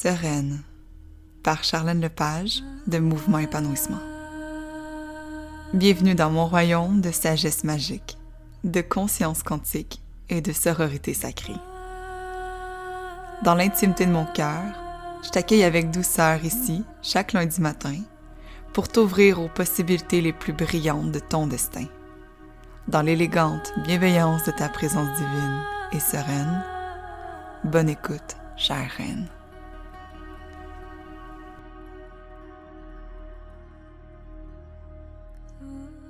Sereine par Charlène Lepage de Mouvement Épanouissement. Bienvenue dans mon royaume de sagesse magique, de conscience quantique et de sororité sacrée. Dans l'intimité de mon cœur, je t'accueille avec douceur ici, chaque lundi matin, pour t'ouvrir aux possibilités les plus brillantes de ton destin. Dans l'élégante bienveillance de ta présence divine et sereine, bonne écoute, chère reine.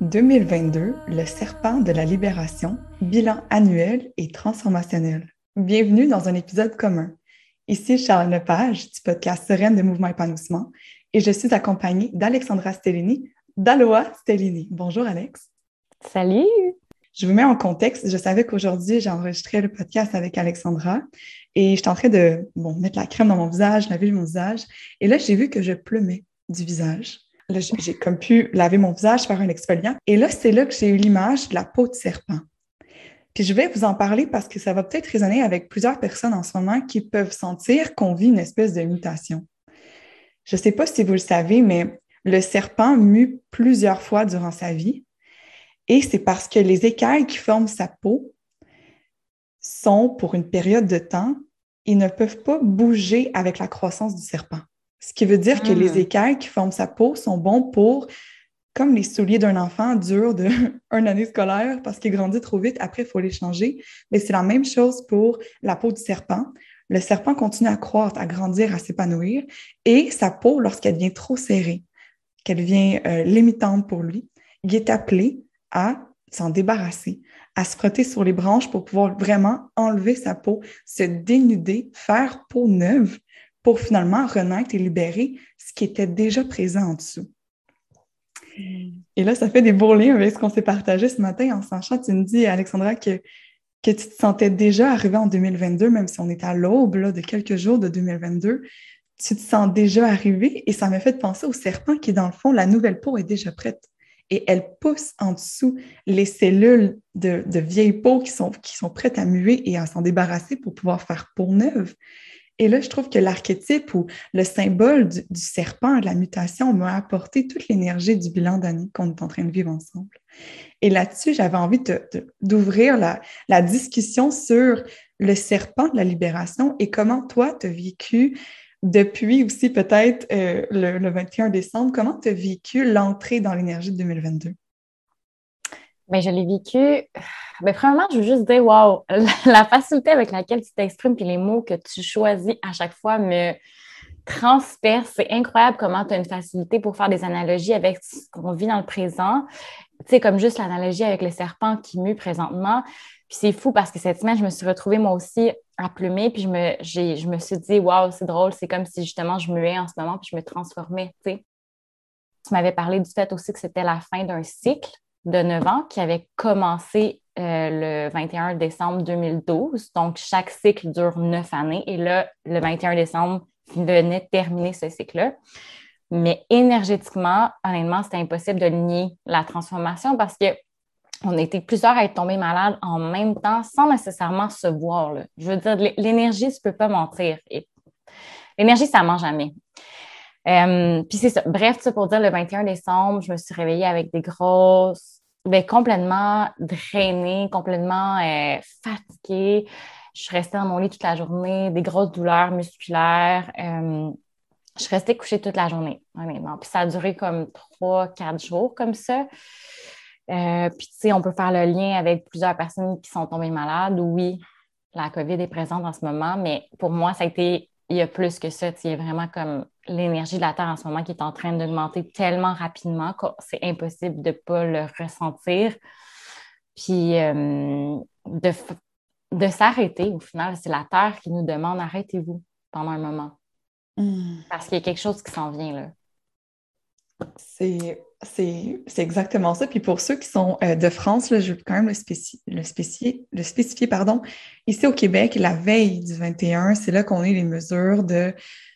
2022, le serpent de la libération, bilan annuel et transformationnel. Bienvenue dans un épisode commun. Ici Charles Lepage du podcast Sereine de Mouvement Épanouissement et je suis accompagnée d'Alexandra Stellini, d'Aloa Stellini. Bonjour Alex. Salut. Je vous mets en contexte. Je savais qu'aujourd'hui, j'enregistrais le podcast avec Alexandra et j'étais en train de bon, mettre la crème dans mon visage, laver mon visage. Et là, j'ai vu que je pleumais du visage. J'ai comme pu laver mon visage, faire un exfoliant. Et là, c'est là que j'ai eu l'image de la peau de serpent. Puis je vais vous en parler parce que ça va peut-être résonner avec plusieurs personnes en ce moment qui peuvent sentir qu'on vit une espèce de mutation. Je ne sais pas si vous le savez, mais le serpent mue plusieurs fois durant sa vie. Et c'est parce que les écailles qui forment sa peau sont pour une période de temps, ils ne peuvent pas bouger avec la croissance du serpent. Ce qui veut dire que les hmm. écailles qui forment sa peau sont bons pour, comme les souliers d'un enfant durent de année scolaire parce qu'il grandit trop vite, après, il faut les changer. Mais c'est la même chose pour la peau du serpent. Le serpent continue à croître, à grandir, à s'épanouir. Et sa peau, lorsqu'elle devient trop serrée, qu'elle devient euh, limitante pour lui, il est appelé à s'en débarrasser, à se frotter sur les branches pour pouvoir vraiment enlever sa peau, se dénuder, faire peau neuve pour finalement renaître et libérer ce qui était déjà présent en dessous. Et là, ça fait des beaux liens avec ce qu'on s'est partagé ce matin en sachant, tu me dis, Alexandra, que, que tu te sentais déjà arrivé en 2022, même si on est à l'aube de quelques jours de 2022, tu te sens déjà arrivé et ça m'a fait penser au serpent qui, dans le fond, la nouvelle peau est déjà prête et elle pousse en dessous les cellules de, de vieilles peaux qui sont, qui sont prêtes à muer et à s'en débarrasser pour pouvoir faire peau neuve. Et là, je trouve que l'archétype ou le symbole du, serpent, de la mutation, m'a apporté toute l'énergie du bilan d'année qu'on est en train de vivre ensemble. Et là-dessus, j'avais envie d'ouvrir la, discussion sur le serpent de la libération et comment toi, tu as vécu depuis aussi peut-être euh, le, le 21 décembre, comment tu as vécu l'entrée dans l'énergie de 2022? Mais je l'ai vécu. Mais premièrement, je veux juste dire, wow, la facilité avec laquelle tu t'exprimes et les mots que tu choisis à chaque fois me transpercent. C'est incroyable comment tu as une facilité pour faire des analogies avec ce qu'on vit dans le présent. Tu sais, comme juste l'analogie avec le serpent qui mue présentement. Puis c'est fou parce que cette semaine, je me suis retrouvée moi aussi à plumer, puis je me, je me suis dit, waouh, c'est drôle, c'est comme si justement je muais en ce moment, puis je me transformais. Tu m'avais parlé du fait aussi que c'était la fin d'un cycle de 9 ans qui avait commencé euh, le 21 décembre 2012. Donc, chaque cycle dure 9 années. Et là, le 21 décembre venait terminer ce cycle-là. Mais énergétiquement, honnêtement, c'était impossible de nier la transformation parce que on était plusieurs à être tombés malades en même temps sans nécessairement se voir. Je veux dire, l'énergie, tu ne peux pas mentir. L'énergie, ça ne ment jamais. Euh, puis c'est ça. Bref, ça pour dire, le 21 décembre, je me suis réveillée avec des grosses, ben, complètement drainée, complètement euh, fatiguée. Je suis restée dans mon lit toute la journée, des grosses douleurs musculaires. Euh, je suis restée couchée toute la journée. Puis ça a duré comme trois, quatre jours comme ça. puis, tu sais, on peut faire le lien avec plusieurs personnes qui sont tombées malades. Oui, la COVID est présente en ce moment, mais pour moi, ça a été, il y a plus que ça. Il y a vraiment comme l'énergie de la Terre en ce moment qui est en train d'augmenter tellement rapidement que c'est impossible de ne pas le ressentir. Puis euh, de, de s'arrêter, au final, c'est la Terre qui nous demande arrêtez-vous pendant un moment. Hmm. Parce qu'il y a quelque chose qui s'en vient là. C'est c'est exactement ça. Puis pour ceux qui sont euh, de France, là, je veux quand même le, spécifier, le, spécifier. Pardon. Ici au Québec, la veille du 21, c'est là qu'on a les mesures de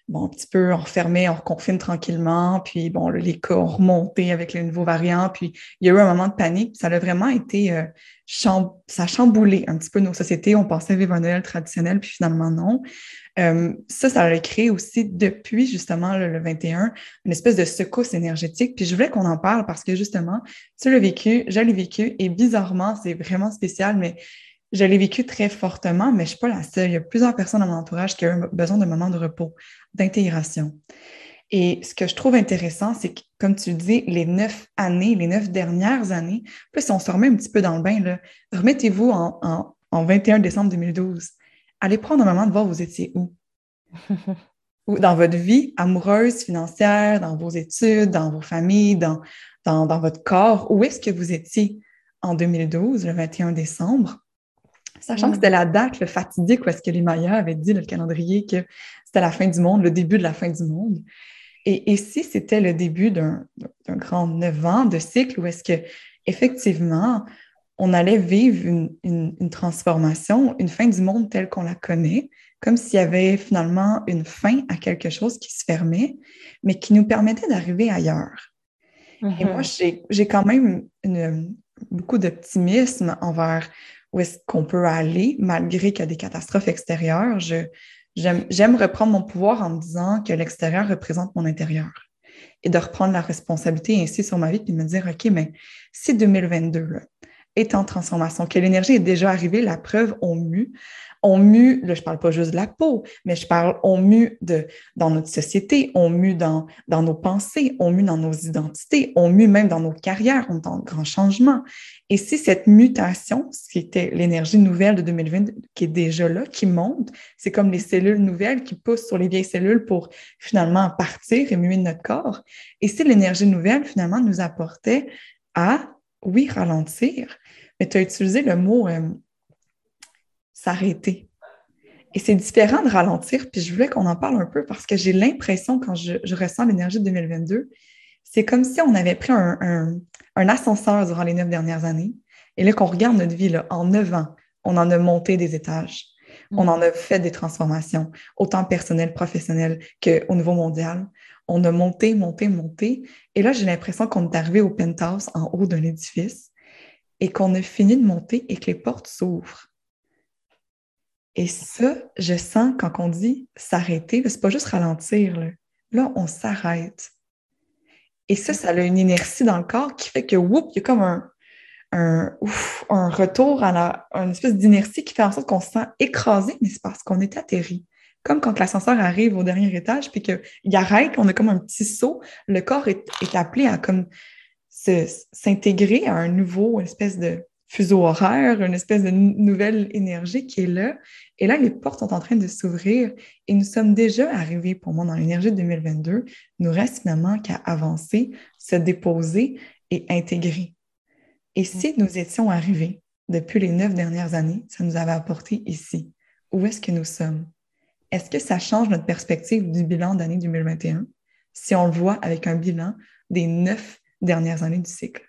bon, un petit peu enfermé, on reconfine tranquillement, puis bon, les cas ont remonté avec les nouveaux variants, puis il y a eu un moment de panique, ça a vraiment été, euh, ça a chamboulé un petit peu nos sociétés, on pensait vivre un Noël traditionnel, puis finalement non. Euh, ça, ça a créé aussi depuis justement le, 21 une espèce de secousse énergétique. Puis je voulais qu'on en parle parce que justement, tu l'as vécu, je l'ai vécu et bizarrement, c'est vraiment spécial, mais je l'ai vécu très fortement, mais je ne suis pas la seule. Il y a plusieurs personnes dans mon entourage qui ont besoin d'un moment de repos, d'intégration. Et ce que je trouve intéressant, c'est que, comme tu dis, les neuf années, les neuf dernières années, plus on se remet un petit peu dans le bain, remettez-vous en, 21 décembre 2012. Allez prendre un moment de voir vous étiez où. ou dans votre vie amoureuse, financière, dans vos études, dans vos familles, dans, dans, dans votre corps. Où est-ce que vous étiez en 2012, le 21 décembre? Sachant que c'était la date, le fatidique, où est-ce que les Mayas avaient dit, le calendrier, que c'était la fin du monde, le début de la fin du monde. Et, si c'était le début d'un grand neuf ans de cycle où est-ce que effectivement on allait vivre une, transformation, une fin du monde telle qu'on la connaît, comme s'il y avait finalement une fin à quelque chose qui se fermait, mais qui nous permettait d'arriver ailleurs. Et moi, mm-hmm. j'ai quand même beaucoup d'optimisme envers où est-ce qu'on peut aller malgré qu'il y a des catastrophes extérieures. Je, J'aime reprendre mon pouvoir en me disant que l'extérieur représente mon intérieur et de reprendre la responsabilité ainsi sur ma vie et me dire, OK, mais si 2022 est en transformation, que l'énergie est déjà arrivée, la preuve, on mue, on mue, là, je parle pas juste de la peau, mais je parle, on mue de, dans notre société, on mue dans, dans nos pensées, on mue dans nos identités, on mue même dans nos carrières, on est en grand changement. Et si cette mutation, ce qui était l'énergie nouvelle de 2020, qui est déjà là, qui monte, c'est comme les cellules nouvelles qui poussent sur les vieilles cellules pour finalement partir et muer notre corps. Et si l'énergie nouvelle, finalement, nous apportait à, oui, ralentir, mais tu as utilisé le mot euh, s'arrêter. Et c'est différent de ralentir, puis je voulais qu'on en parle un peu parce que j'ai l'impression, quand je, ressens l'énergie de 2022, c'est comme si on avait pris un, ascenseur durant les neuf dernières années, et là qu'on regarde notre vie, là, en neuf ans, on en a monté des étages, on en a fait des transformations, autant personnelles, professionnelles qu'au niveau mondial. On a monté, monté, monté, et là j'ai l'impression qu'on est arrivé au penthouse en haut d'un édifice et qu'on a fini de monter et que les portes s'ouvrent. Et ça, je sens quand on dit s'arrêter, c'est pas juste ralentir. Là, on s'arrête. Et ça, ça a une inertie dans le corps qui fait que, whoop, il y a comme un, retour à la, une espèce d'inertie qui fait en sorte qu'on se sent écrasé, mais c'est parce qu'on est atterri. Comme quand l'ascenseur arrive au dernier étage, puis qu'il arrête, on a comme un petit saut, le corps est, est appelé à comme s'intégrer à un nouveau espèce de, fuseau horaire, une espèce de nouvelle énergie qui est là. Et là, les portes sont en train de s'ouvrir et nous sommes déjà arrivés, pour moi, dans l'énergie de 2022. Il nous reste finalement qu'à avancer, se déposer et intégrer. Et si nous étions arrivés depuis les neuf dernières années, ça nous avait apporté ici. Où est-ce que nous sommes? Est-ce que ça change notre perspective du bilan d'année 2021 si on le voit avec un bilan des neuf dernières années du cycle?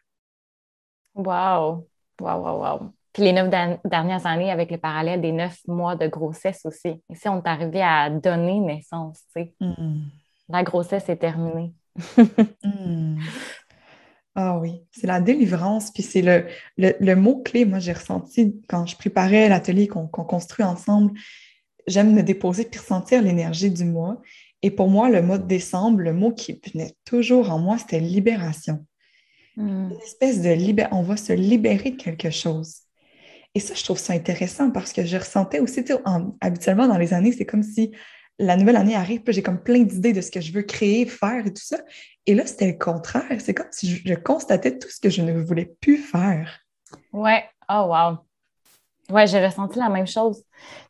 Wow! Wow, wow, wow. Puis les neuf dernières années avec le parallèle des neuf mois de grossesse aussi. Ici, on est arrivé à donner naissance, tu sais. Hmm. La grossesse est terminée. Hmm. Ah oui, c'est la délivrance, puis c'est le, le, mot-clé, moi j'ai ressenti quand je préparais l'atelier qu'on construit ensemble, j'aime me déposer puis ressentir l'énergie du mois. Et pour moi, le mois de décembre, le mot qui venait toujours en moi, c'était libération. Hmm. Une espèce de libér... on va se libérer de quelque chose. Et ça, je trouve ça intéressant parce que je ressentais aussi, habituellement dans les années, c'est comme si la nouvelle année arrive, puis j'ai comme plein d'idées de ce que je veux créer, faire et tout ça. Et là, c'était le contraire. C'est comme si je, constatais tout ce que je ne voulais plus faire. Ouais. Oh, wow. Oui, j'ai ressenti la même chose.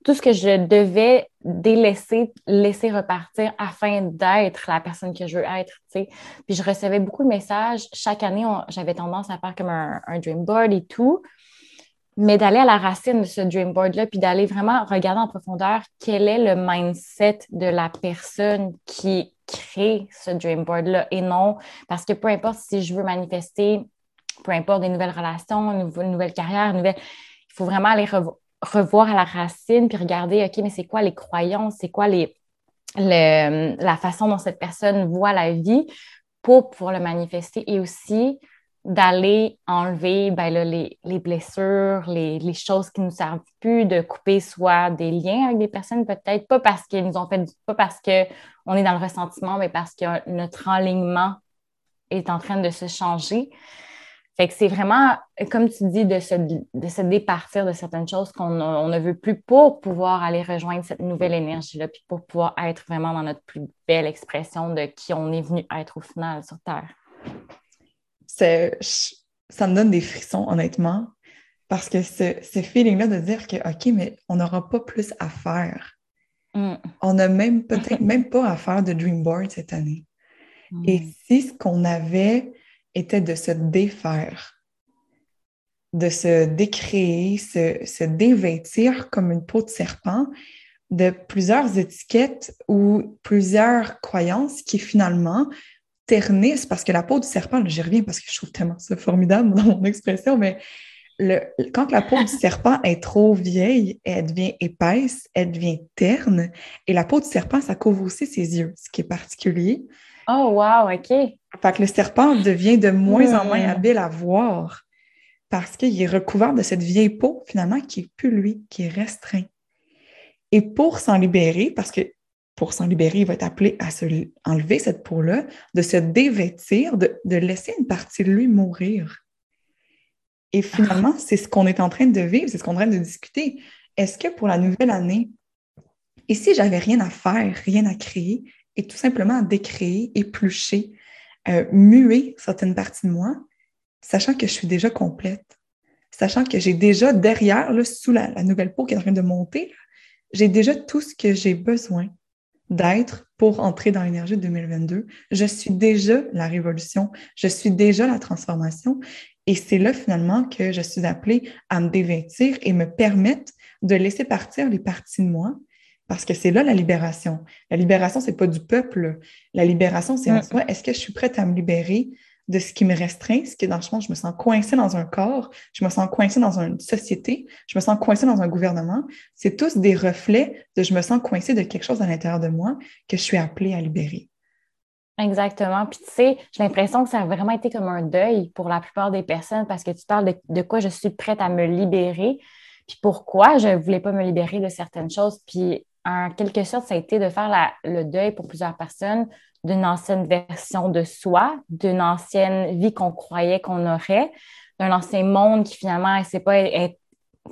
Tout ce que je devais délaisser, laisser repartir afin d'être la personne que je veux être. sais. Puis je recevais beaucoup de messages. Chaque année, j'avais tendance à faire comme un, dream board et tout. Mais d'aller à la racine de ce dream board-là, puis d'aller vraiment regarder en profondeur quel est le mindset de la personne qui crée ce dream board-là et non, parce que peu importe si je veux manifester, peu importe des nouvelles relations, une nouvelle carrière, une nouvelle il faut vraiment aller revoir à la racine puis regarder, OK, mais c'est quoi les croyances, c'est quoi les, la façon dont cette personne voit la vie pour pouvoir le manifester et aussi d'aller enlever ben les, blessures, les, choses qui ne nous servent plus, de couper soit des liens avec des personnes, peut-être pas parce qu'ils nous ont fait, pas parce qu'on est dans le ressentiment, mais parce que notre enlignement est en train de se changer. Fait que c'est vraiment, comme tu dis, de se, de se départir de certaines choses qu'on ne veut plus pour pouvoir aller rejoindre cette nouvelle énergie-là, puis pour pouvoir être vraiment dans notre plus belle expression de qui on est venu être au final sur Terre. Ça me donne des frissons, honnêtement, parce que ce, ce feeling-là de dire que, OK, mais on n'aura pas plus à faire. Mm. On n'a même peut-être même pas à faire de Dreamboard cette année. Et mm. si ce qu'on avait était de se défaire, de se décréer, se, se dévêtir comme une peau de serpent de plusieurs étiquettes ou plusieurs croyances qui finalement ternissent, parce que la peau du serpent, j'y reviens parce que je trouve tellement ça formidable dans mon expression, mais le, quand la peau du serpent est trop vieille, elle devient épaisse, elle devient terne, et la peau du serpent, ça couvre aussi ses yeux, ce qui est particulier. Oh, wow, OK. Fait que le serpent devient de moins en moins hmm. habile à voir parce qu'il est recouvert de cette vieille peau, finalement, qui n'est plus lui, qui est restreint. Et pour s'en libérer, parce que pour s'en libérer, il va être appelé à se enlever cette peau-là, de se dévêtir, de, de, laisser une partie de lui mourir. Et finalement, c'est ce qu'on est en train de vivre, c'est ce qu'on est en train de discuter. Est-ce que pour la nouvelle année, et si j'avais rien à faire, rien à créer, et tout simplement décréer, éplucher, euh, muer certaines parties de moi, sachant que je suis déjà complète, sachant que j'ai déjà derrière, là, sous la, nouvelle peau qui est en train de monter, j'ai déjà tout ce que j'ai besoin d'être pour entrer dans l'énergie de 2022. Je suis déjà la révolution, je suis déjà la transformation. Et c'est là finalement que je suis appelée à me dévêtir et me permettre de laisser partir les parties de moi parce que c'est là la libération. La libération, c'est pas du peuple. La libération, c'est en mm. soi, est-ce que je suis prête à me libérer de ce qui me restreint, ce qui est dans le fond, je me sens coincée dans un corps, je me sens coincée dans une société, je me sens coincée dans un gouvernement. C'est tous des reflets de je me sens coincée de quelque chose à l'intérieur de moi que je suis appelée à libérer. Exactement. Puis tu sais, j'ai l'impression que ça a vraiment été comme un deuil pour la plupart des personnes parce que tu parles de, de quoi je suis prête à me libérer, puis pourquoi je ne voulais pas me libérer de certaines choses. Puis en quelque sorte, ça a été de faire le deuil pour plusieurs personnes d'une ancienne version de soi, d'une ancienne vie qu'on croyait qu'on aurait, d'un ancien monde qui finalement n'a pas,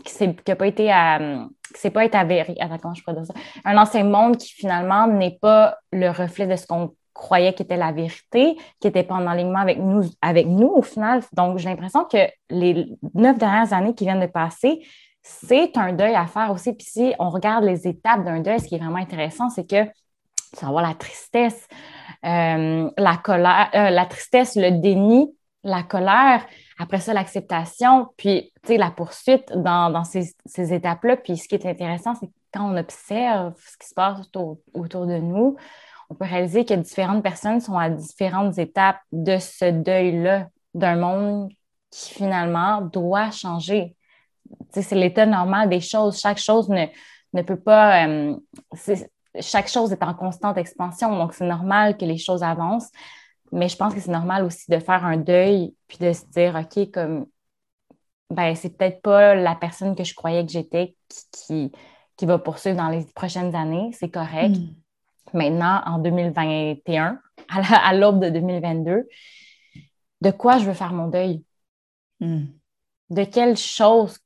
qui pas été à, pas été avéré. Attends, comment je ça? Un ancien monde qui finalement n'est pas le reflet de ce qu'on croyait qu'était la vérité, qui n'était pas en alignement avec nous, avec nous au final. Donc, j'ai l'impression que les neuf dernières années qui viennent de passer, c'est un deuil à faire aussi. Puis si on regarde les étapes d'un deuil, ce qui est vraiment intéressant, c'est que tu vas la tristesse, euh, la colère, euh, la tristesse, le déni, la colère, après ça, l'acceptation, puis la poursuite dans, ces, étapes-là. Puis ce qui est intéressant, c'est quand on observe ce qui se passe autour, autour de nous, on peut réaliser que différentes personnes sont à différentes étapes de ce deuil-là d'un monde qui finalement doit changer c'est l'état normal des choses. Chaque chose ne, peut pas. Euh, chaque chose est en constante expansion, donc c'est normal que les choses avancent. Mais je pense que c'est normal aussi de faire un deuil puis de se dire, OK, comme, ben, c'est peut-être pas la personne que je croyais que j'étais qui, qui, va poursuivre dans les prochaines années. C'est correct. Hmm. Maintenant, en 2021, à l'aube de 2022, de quoi je veux faire mon deuil? Hmm. De quelle chose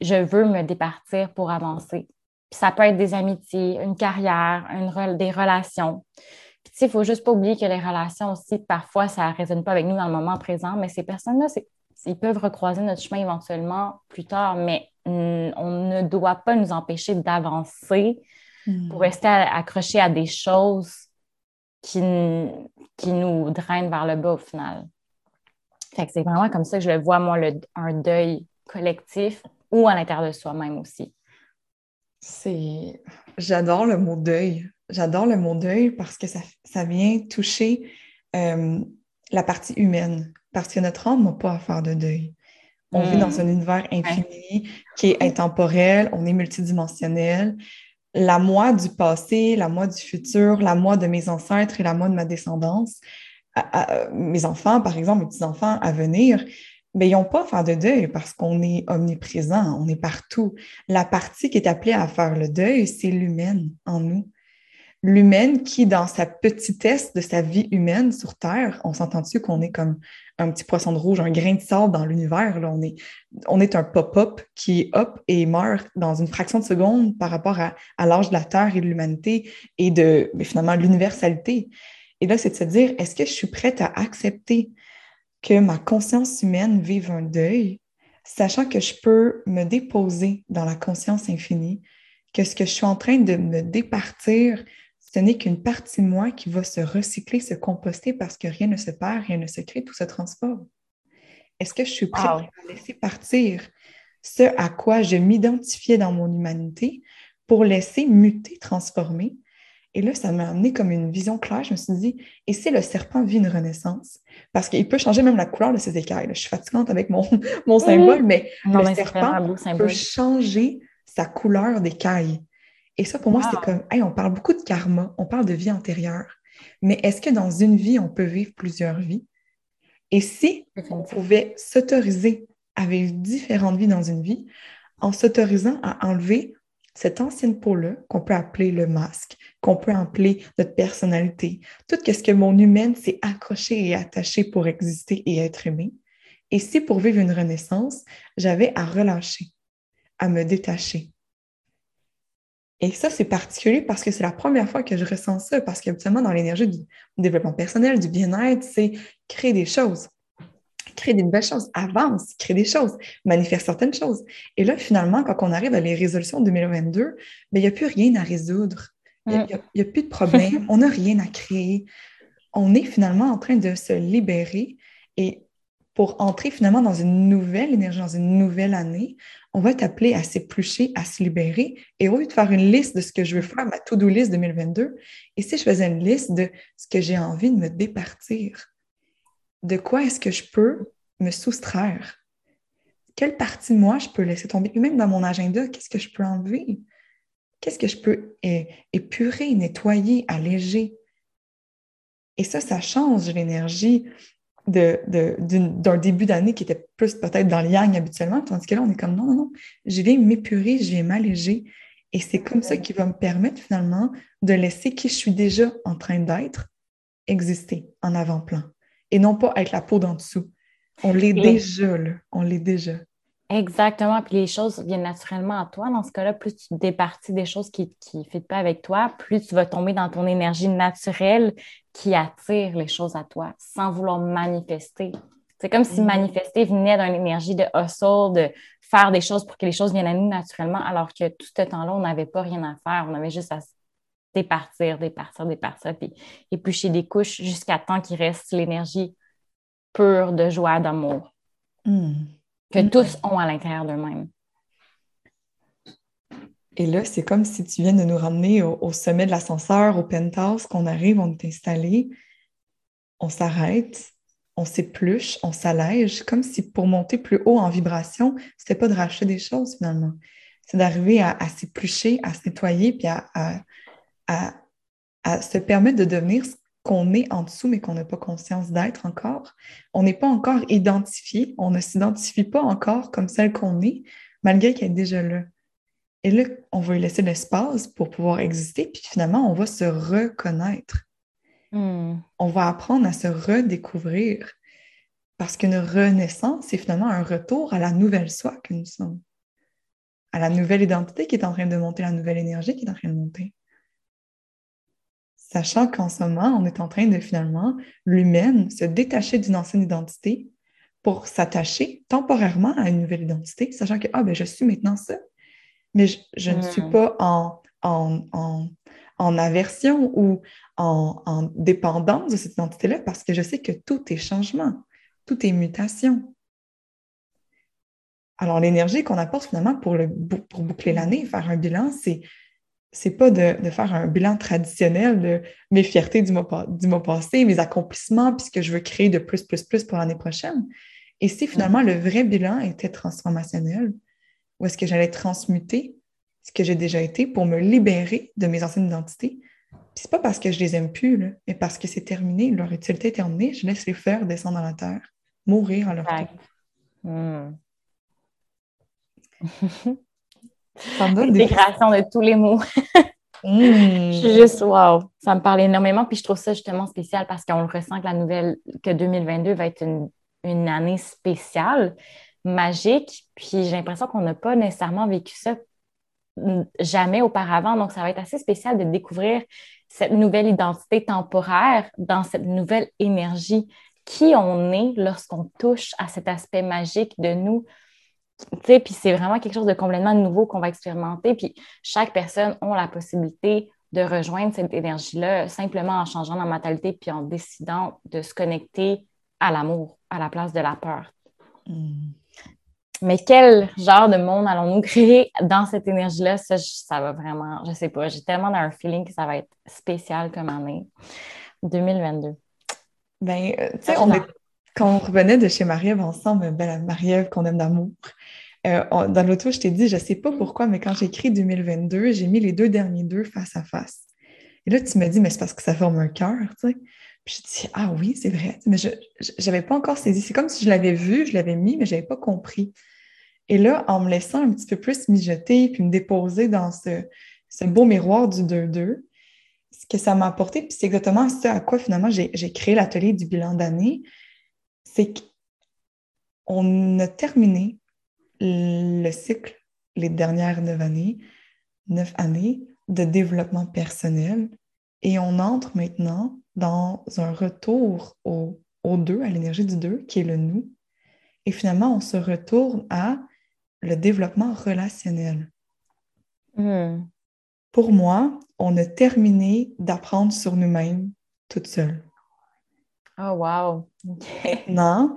je veux me départir pour avancer. ça peut être des amitiés, une carrière, une, des relations. Puis, il ne faut juste pas oublier que les relations aussi, parfois, ça ne résonne pas avec nous dans le moment présent, mais ces personnes-là, ils peuvent recroiser notre chemin éventuellement plus tard, mais on ne doit pas nous empêcher d'avancer hmm. pour rester accroché à des choses qui, qui nous drainent vers le bas au final. c'est vraiment comme ça que je le vois, moi, un deuil collectif ou à l'intérieur de soi-même aussi. C'est. J'adore le mot deuil. J'adore le mot deuil parce que ça, ça vient toucher euh, la partie humaine. Parce que notre âme n'a pas à faire de deuil. On vit dans mm. un univers infini qui est intemporel, on est multidimensionnel. La moi du passé, la moi du futur, la moi de mes ancêtres et la moi de ma descendance mes enfants, par exemple, mes petits-enfants à venir, mais ils n'ont pas à faire de deuil parce qu'on est omniprésent, on est partout. La partie qui est appelée à faire le deuil, c'est l'humaine en nous. L'humaine qui, dans sa petitesse de sa vie humaine sur Terre, on s'entend dessus qu'on est comme un petit poisson de rouge, un grain de sable dans l'univers. On est, on est un pop-up qui hop et meurt dans une fraction de seconde par rapport à, l'âge de la Terre et de l'humanité et de finalement l'universalité. Et là, c'est de se dire, est-ce que je suis prête à accepter que ma conscience humaine vive un deuil, sachant que je peux me déposer dans la conscience infinie, que ce que je suis en train de me départir, ce n'est qu'une partie de moi qui va se recycler, se composter parce que rien ne se perd, rien ne se crée, tout se transforme. Est-ce que je suis prête à laisser partir ce à quoi je m'identifiais dans mon humanité pour laisser muter, transformer? Et là, ça m'a amené comme une vision claire. Je me suis dit, et si le serpent vit une renaissance? Parce qu'il peut changer même la couleur de ses écailles. Je suis fatigante avec mon, mon symbole, mais le serpent peut changer sa couleur d'écaille. Et ça, pour moi, c'est comme, hey, on parle beaucoup de karma, on parle de vie antérieure. Mais est-ce que dans une vie, on peut vivre plusieurs vies? Et si on pouvait s'autoriser à vivre différentes vies dans une vie, en s'autorisant à enlever cette ancienne peau-là, qu'on peut appeler le masque, qu'on peut appeler notre personnalité, tout ce que mon humaine s'est accroché et attaché pour exister et être aimé. Et si pour vivre une renaissance, j'avais à relâcher, à me détacher. Et ça, c'est particulier parce que c'est la première fois que je ressens ça, parce qu'habituellement, dans l'énergie du développement personnel, du bien-être, c'est créer des choses crée des nouvelles choses, avance, crée des choses, manifeste certaines choses. Et là, finalement, quand on arrive à les résolutions 2022, ben, il n'y a plus rien à résoudre. Il n'y a, plus de problème. on n'a rien à créer. On est finalement en train de se libérer et pour entrer finalement dans une nouvelle énergie, dans une nouvelle année, on va être appelé à s'éplucher, à se libérer. Et au lieu de faire une liste de ce que je veux faire, ma to-do list 2022, et si je faisais une liste de ce que j'ai envie de me départir, de quoi est-ce que je peux me soustraire? Quelle partie de moi je peux laisser tomber? même dans mon agenda, qu'est-ce que je peux enlever? Qu'est-ce que je peux épurer, nettoyer, alléger? Et ça, ça change l'énergie d'un début d'année qui était plus peut-être dans le yang habituellement, tandis que là, on est comme non, non, non, je vais m'épurer, je vais m'alléger. Et c'est comme ça qui va me permettre finalement de laisser qui je suis déjà en train d'être exister en avant-plan et non pas avec la peau d'en dessous. On l'est déjà, là. On l'est déjà. Exactement. Puis les choses viennent naturellement à toi. Dans ce cas-là, plus tu te départis des choses qui ne fitent pas avec toi, plus tu vas tomber dans ton énergie naturelle qui attire les choses à toi sans vouloir manifester. C'est comme si mm. manifester venait d'une énergie de hustle, de faire des choses pour que les choses viennent à nous naturellement, alors que tout ce temps-là, on n'avait pas rien à faire. On avait juste à départir, départir, départir, puis éplucher des couches jusqu'à temps qu'il reste l'énergie pure de joie, d'amour hmm. que hmm. tous ont à l'intérieur d'eux-mêmes. Et là, c'est comme si tu viens de nous ramener au, sommet de l'ascenseur, au penthouse, qu'on arrive, on est installé, on s'arrête, on s'épluche, on s'allège, comme si pour monter plus haut en vibration, c'était pas de racheter des choses finalement. C'est d'arriver à, s'éplucher, à se nettoyer, puis à, à, se permettre de devenir ce qu'on est en dessous, mais qu'on n'a pas conscience d'être encore. On n'est pas encore identifié, on ne s'identifie pas encore comme celle qu'on est, malgré qu'elle est déjà là. Et là, on va lui laisser l'espace pour pouvoir exister, puis finalement, on va se reconnaître. Hmm. On va apprendre à se redécouvrir. Parce qu'une renaissance, c'est finalement un retour à la nouvelle soi que nous sommes, à la nouvelle identité qui est en train de monter, la nouvelle énergie qui est en train de monter sachant qu'en ce moment, on est en train de finalement, l'humaine, se détacher d'une ancienne identité pour s'attacher temporairement à une nouvelle identité, sachant que, ah, ben, je suis maintenant ça. Mais je, ne suis hmm. pas en, en, aversion ou en, en dépendance de cette identité-là parce que je sais que tout est changement, tout est mutation. Alors, l'énergie qu'on apporte finalement pour, le, pour boucler l'année, faire un bilan, c'est c'est pas de, faire un bilan traditionnel de mes fiertés du mois, du mois passé, mes accomplissements, puis ce que je veux créer de plus, plus, plus pour l'année prochaine. Et si finalement mm-hmm. le vrai bilan était transformationnel, où est-ce que j'allais transmuter ce que j'ai déjà été pour me libérer de mes anciennes identités, c'est pas parce que je les aime plus, mais parce que c'est terminé, leur utilité est terminée, je laisse les fleurs descendre dans la terre, mourir à leur. Hmm. ça me donne des... de tous les mots. Hmm. Je suis juste wow, ça me parle énormément. Puis je trouve ça justement spécial parce qu'on le ressent que la nouvelle, que 2022 va être une, une année spéciale, magique. Puis j'ai l'impression qu'on n'a pas nécessairement vécu ça jamais auparavant. Donc, ça va être assez spécial de découvrir cette nouvelle identité temporaire dans cette nouvelle énergie. Qui on est lorsqu'on touche à cet aspect magique de nous. Puis c'est vraiment quelque chose de complètement nouveau qu'on va expérimenter. Puis chaque personne a la possibilité de rejoindre cette énergie-là simplement en changeant la mentalité puis en décidant de se connecter à l'amour à la place de la peur. Hmm. Mais quel genre de monde allons-nous créer dans cette énergie-là? Ça, ça va vraiment, je sais pas, j'ai tellement un feeling que ça va être spécial comme année 2022. Ben, euh, tu sais, on quand on revenait de chez Marie-Ève ensemble, ben, Marie-Ève qu'on aime d'amour, euh, dans l'auto, je t'ai dit, je sais pas pourquoi, mais quand j'ai écrit 2022, j'ai mis les deux derniers deux face à face. Et là, tu me dis, mais c'est parce que ça forme un cœur, tu sais. Puis je dis, ah oui, c'est vrai, mais je n'avais pas encore saisi. C'est comme si je l'avais vu, je l'avais mis, mais je n'avais pas compris. Et là, en me laissant un petit peu plus mijoter puis me déposer dans ce, beau miroir du 2-2, ce que ça m'a apporté, puis c'est exactement ça à quoi finalement j'ai créé l'atelier du bilan d'année, c'est qu'on a terminé le cycle, les dernières neuf années, neuf années de développement personnel et on entre maintenant dans un retour au, au deux, à l'énergie du deux, qui est le nous. Et finalement, on se retourne à le développement relationnel. Hmm. Pour moi, on a terminé d'apprendre sur nous-mêmes toute seule. Oh, wow! Maintenant,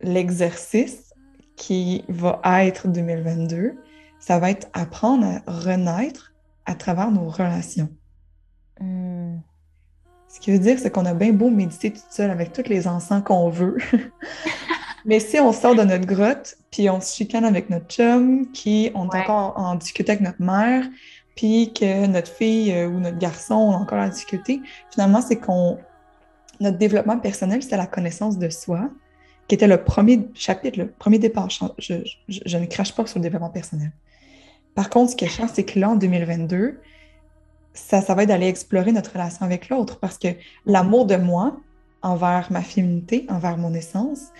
l'exercice qui va être 2022, ça va être apprendre à renaître à travers nos relations. Hmm. Ce qui veut dire, c'est qu'on a bien beau méditer toute seule avec tous les encens qu'on veut. Mais si on sort de notre grotte, puis on se chicane avec notre chum, qui on est encore en discuter avec notre mère, puis que notre fille euh, ou notre garçon ont encore à discuter, finalement, c'est qu'on. Notre développement personnel, c'est la connaissance de soi, qui était le premier chapitre, le premier départ. Je, je, ne crache pas sur le développement personnel. Par contre, ce qui est chiant, c'est que là, en 2022, ça, ça va être d'aller explorer notre relation avec l'autre parce que l'amour de moi envers ma féminité, envers mon essence,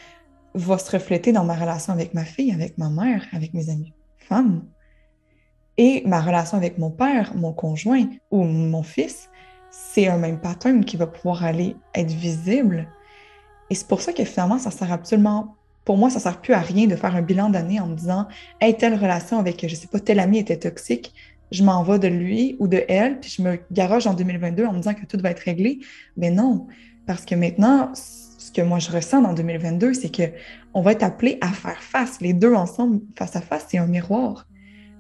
va se refléter dans ma relation avec ma fille, avec ma mère, avec mes amis femmes. Et ma relation avec mon père, mon conjoint ou mon fils, c'est un même pattern qui va pouvoir aller être visible. Et c'est pour ça que finalement, ça sert absolument, pour moi, ça sert plus à rien de faire un bilan d'année en me disant, hey, telle relation avec, je sais pas, tel ami était toxique, je m'en vais de lui ou de elle, puis je me garoche en 2022 en me disant que tout va être réglé. Mais non, parce que maintenant, ce que moi je ressens dans 2022, c'est que on va être appelé à faire face, les deux ensemble, face à face, c'est un miroir.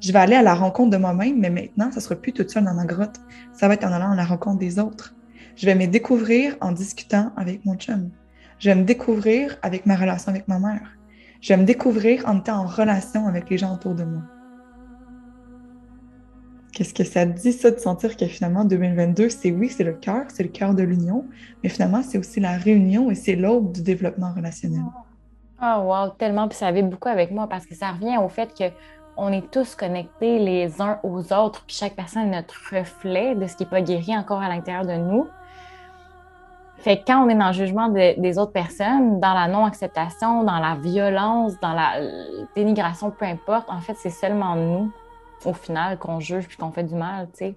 Je vais aller à la rencontre de moi-même, mais maintenant, ça sera plus toute seule dans ma grotte. Ça va être en allant à la rencontre des autres. Je vais me découvrir en discutant avec mon chum. Je vais me découvrir avec ma relation avec ma mère. Je vais me découvrir en étant en relation avec les gens autour de moi. Qu'est-ce que ça dit, ça, de sentir que finalement, 2022, c'est oui, c'est le cœur, c'est le cœur de l'union, mais finalement, c'est aussi la réunion et c'est l'aube du développement relationnel. Oh, wow, tellement. Puis ça avait beaucoup avec moi parce que ça revient au fait que on est tous connectés les uns aux autres, puis chaque personne est notre reflet de ce qui n'est pas guéri encore à l'intérieur de nous. Fait que quand on est dans le jugement des autres personnes, dans la non-acceptation, dans la violence, dans la dénigration, peu importe, en fait, c'est seulement nous au final qu'on juge puis qu'on fait du mal, tu sais.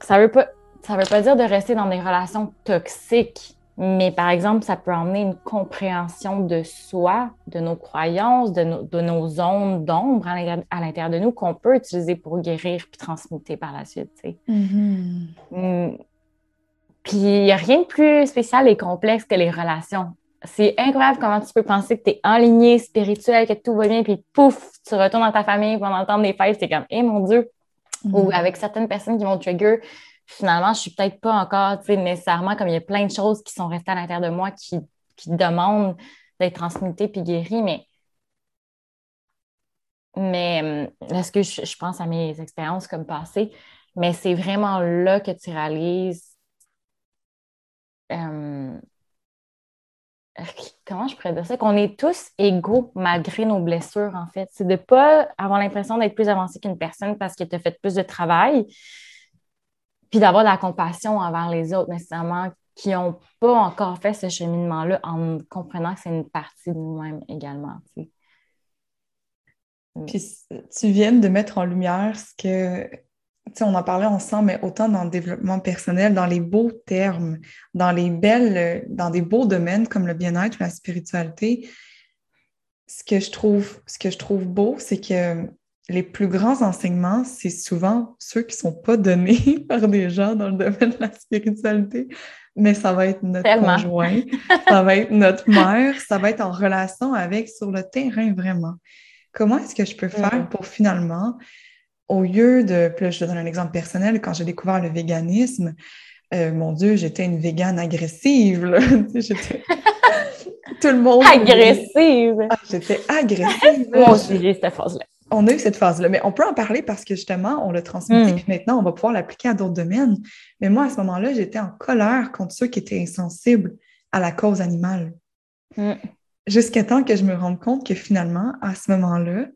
Ça veut veut pas dire de rester dans des relations toxiques, mais par exemple, ça peut emmener une compréhension de soi, de nos croyances, de, de nos zones d'ombre à l'intérieur de nous qu'on peut utiliser pour guérir puis transmuter par la suite. Mm-hmm. Mm. Puis il n'y a rien de plus spécial et complexe que les relations c'est incroyable comment tu peux penser que tu es enligné, spirituel, que tout va bien, puis pouf, tu retournes dans ta famille pendant le temps des fêtes, c'est comme, eh mon Dieu! Ou mm-hmm. avec certaines personnes qui vont trigger, finalement, je suis peut-être pas encore, tu sais, nécessairement, comme il y a plein de choses qui sont restées à l'intérieur de moi qui, qui demandent d'être transmutées puis guéries, mais mais hum, est-ce que je, pense à mes expériences comme passées, Mais c'est vraiment là que tu réalises euh, comment je pourrais dire ça? Qu'on est tous égaux malgré nos blessures, en fait. C'est de ne pas avoir l'impression d'être plus avancé qu'une personne parce que tu fait plus de travail, puis d'avoir de la compassion envers les autres, nécessairement, qui n'ont pas encore fait ce cheminement-là en comprenant que c'est une partie de nous-mêmes également. Puis tu viens de mettre en lumière ce que on en parlait ensemble, mais autant dans le développement personnel, dans les beaux termes, dans les belles, dans des beaux domaines comme le bien-être ou la spiritualité, ce que je trouve, ce que je trouve beau, c'est que les plus grands enseignements, c'est souvent ceux qui ne sont pas donnés par des gens dans le domaine de la spiritualité, mais ça va être notre conjoint, ça va être notre mère, ça va être en relation avec sur le terrain vraiment. Comment est-ce que je peux faire pour finalement au lieu de, puis là, je te donne un exemple personnel, quand j'ai découvert le véganisme, euh, mon Dieu, j'étais une végane agressive. Tout le monde. Agressive! Ah, j'étais agressive. Moi aussi, j'ai cette phase-là. On a eu cette phase-là, mais on peut en parler parce que justement, on l'a transmis et hmm. maintenant, on va pouvoir l'appliquer à d'autres domaines. Mais moi, à ce moment-là, j'étais en colère contre ceux qui étaient insensibles à la cause animale. Hmm. Jusqu'à temps que je me rende compte que finalement, à ce moment-là,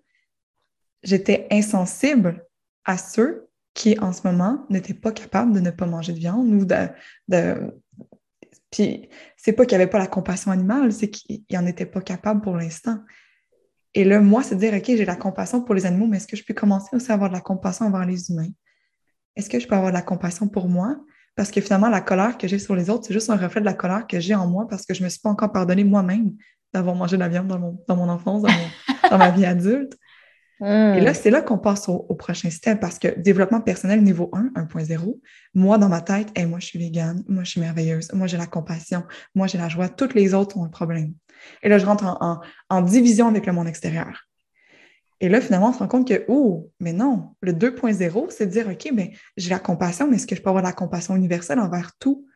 j'étais insensible à ceux qui, en ce moment, n'étaient pas capables de ne pas manger de viande ou de. de... Puis, c'est pas qu'il n'y avait pas la compassion animale, c'est qu'ils n'en étaient pas capables pour l'instant. Et là, moi, c'est de dire, OK, j'ai la compassion pour les animaux, mais est-ce que je peux commencer aussi à avoir de la compassion envers les humains? Est-ce que je peux avoir de la compassion pour moi? Parce que finalement, la colère que j'ai sur les autres, c'est juste un reflet de la colère que j'ai en moi parce que je ne me suis pas encore pardonné moi-même d'avoir mangé de la viande dans mon, dans mon enfance, dans, dans ma vie adulte. Et là, hmm. c'est là qu'on passe au, prochain step parce que développement personnel niveau 1, 1.0, moi, dans ma tête, moi, je suis végane, moi, je suis merveilleuse, moi, j'ai la compassion, moi, j'ai la joie, toutes les autres ont un problème. Et là, je rentre en, division avec le monde extérieur. Et là, finalement, on se rend compte que, oh, mais non, le 2.0, c'est de dire, OK, mais j'ai la compassion, mais est-ce que je peux avoir la compassion universelle envers tout,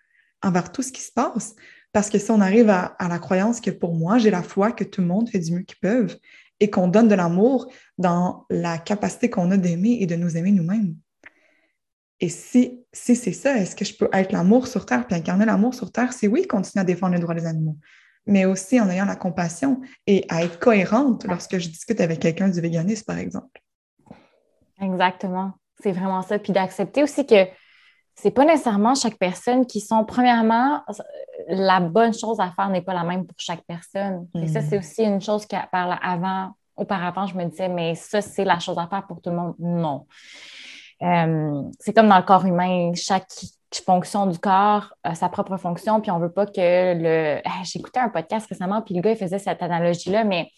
envers tout ce qui se passe? Parce que si on arrive à, la croyance que pour moi, j'ai la foi que tout le monde fait du mieux qu'ils peuvent, et qu'on donne de l'amour dans la capacité qu'on a d'aimer et de nous aimer nous-mêmes. Et si, si c'est ça, est-ce que je peux être l'amour sur Terre? Puis incarner l'amour sur Terre? C'est oui, continuer à défendre les droits des animaux, mais aussi en ayant la compassion et à être cohérente lorsque je discute avec quelqu'un du véganisme, par exemple. Exactement. C'est vraiment ça. Puis d'accepter aussi que c'est pas nécessairement chaque personne qui sont, premièrement, la bonne chose à faire n'est pas la même pour chaque personne. Et ça, c'est mm. aussi une chose qui, par avant, auparavant, je me disais, mais ça, c'est la chose à faire pour tout le monde. Non. Euh, c'est comme dans le corps humain, chaque fonction du corps a sa propre fonction, puis on veut pas que le. J'écoutais un podcast récemment, puis le gars, il faisait cette analogie-là, mais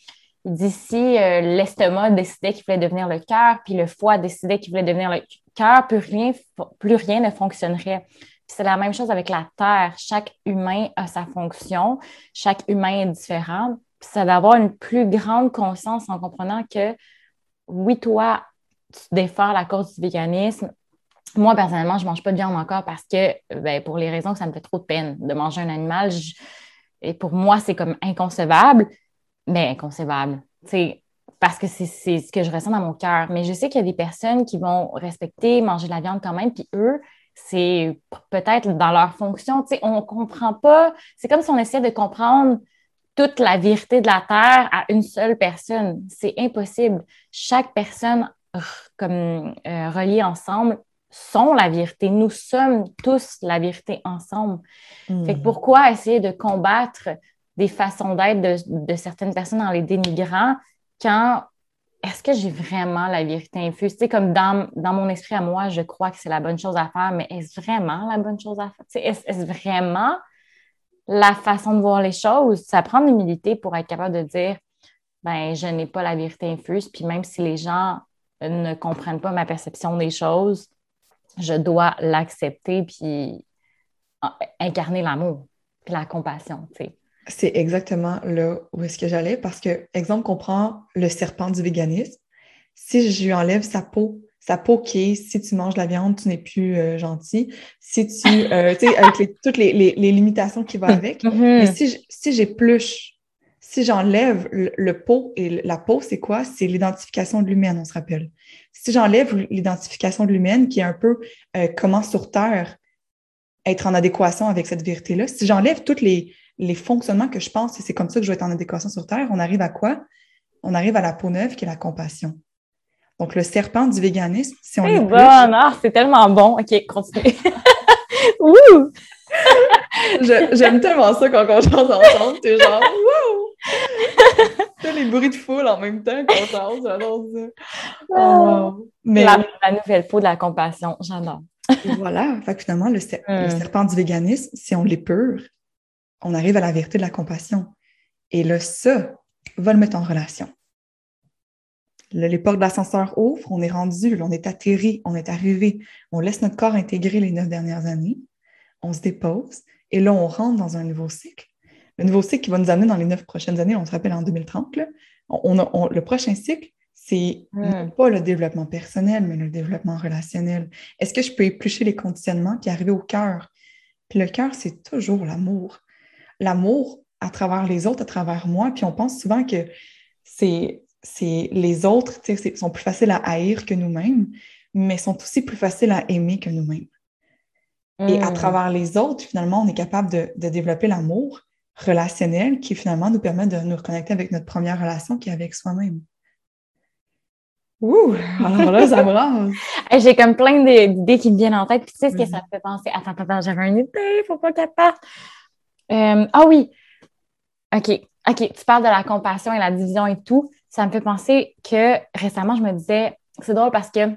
d'ici euh, l'estomac décidait qu'il voulait devenir le cœur, puis le foie décidait qu'il voulait devenir le cœur, plus rien, plus rien ne fonctionnerait. C'est la même chose avec la Terre. Chaque humain a sa fonction, chaque humain est différent. C'est d'avoir une plus grande conscience en comprenant que, oui, toi, tu défends la cause du véganisme. Moi, personnellement, je ne mange pas de viande encore parce que, ben, pour les raisons que ça me fait trop de peine de manger un animal. et pour moi, c'est comme inconcevable, mais inconcevable. sais parce que c'est ce que je ressens dans mon cœur. Mais je sais qu'il y a des personnes qui vont respecter, manger de la viande quand même, puis eux, c'est peut-être dans leur fonction. Tu sais, on ne comprend pas. C'est comme si on essayait de comprendre toute la vérité de la Terre à une seule personne. C'est impossible. Chaque personne comme euh, reliée ensemble sont la vérité. Nous sommes tous la vérité ensemble. Fait que hmm. pourquoi essayer de combattre des façons d'être de, de, certaines personnes en les dénigrant quand est-ce que j'ai vraiment la vérité infuse? Tu sais, comme dans, dans, mon esprit à moi, je crois que c'est la bonne chose à faire, mais est-ce vraiment la bonne chose à faire? Tu sais, est-ce, vraiment la façon de voir les choses? Ça prend de l'humilité pour être capable de dire, ben, je n'ai pas la vérité infuse, puis même si les gens ne comprennent pas ma perception des choses, je dois l'accepter puis incarner l'amour, puis la compassion, tu sais. C'est exactement là où est-ce que j'allais parce que, exemple, qu'on prend le serpent du véganisme. Si je lui enlève sa peau, sa peau qui est si tu manges la viande, tu n'es plus euh, gentil. Si tu, euh, tu sais, avec toutes les, limitations qui vont avec. Mm-hmm. Mais si j'épluche Si j'enlève le, pot, et la peau, c'est quoi? C'est l'identification de l'humaine, on se rappelle. Si j'enlève l'identification de l'humaine, qui est un peu euh, comment sur Terre être en adéquation avec cette vérité-là, si j'enlève tous les, les fonctionnements que je pense et c'est comme ça que je vais être en adéquation sur Terre, on arrive à quoi? On arrive à la peau neuve qui est la compassion. Donc, le serpent du véganisme, si on C'est bon, ah, c'est tellement bon. OK, continue. Ouh! J'aime tellement ça quand on chante ensemble. T'es genre, wouh! les bruits de foule en même temps qu'on j'adore ça. Oh, Mais... La, nouvelle peau de la compassion, j'adore. voilà, fait finalement, le, le, hmm. serpent du véganisme, si on l'épure, on arrive à la vérité de la compassion. Et là, ça va le mettre en relation. les portes de l'ascenseur ouvrent, on est rendu, on est atterri, on est arrivé, on laisse notre corps intégrer les neuf dernières années, on se dépose, et là, on rentre dans un nouveau cycle. Le nouveau cycle qui va nous amener dans les neuf prochaines années, on se rappelle en 2030, on, le prochain cycle, c'est pas le développement personnel, mais le développement relationnel. Est-ce que je peux éplucher les conditionnements puis arriver au cœur? Puis le cœur, c'est toujours l'amour. L'amour à travers les autres, à travers moi. Puis on pense souvent que c'est les autres sont plus faciles à haïr que nous-mêmes, mais sont aussi plus faciles à aimer que nous-mêmes. Et à hmm. travers les autres, finalement, on est capable de, de développer l'amour relationnel qui finalement nous permet de nous reconnecter avec notre première relation qui est avec soi-même. Ouh! Alors là, ça me. J'ai comme plein d'idées qui me viennent en tête. Puis tu sais ce que ça me fait penser? Attends, attends, j'avais une idée, faut pas qu'elle parte. Euh, ah oui! OK. OK, tu parles de la compassion et la division et tout. Ça me fait penser que récemment, je me disais, c'est drôle parce que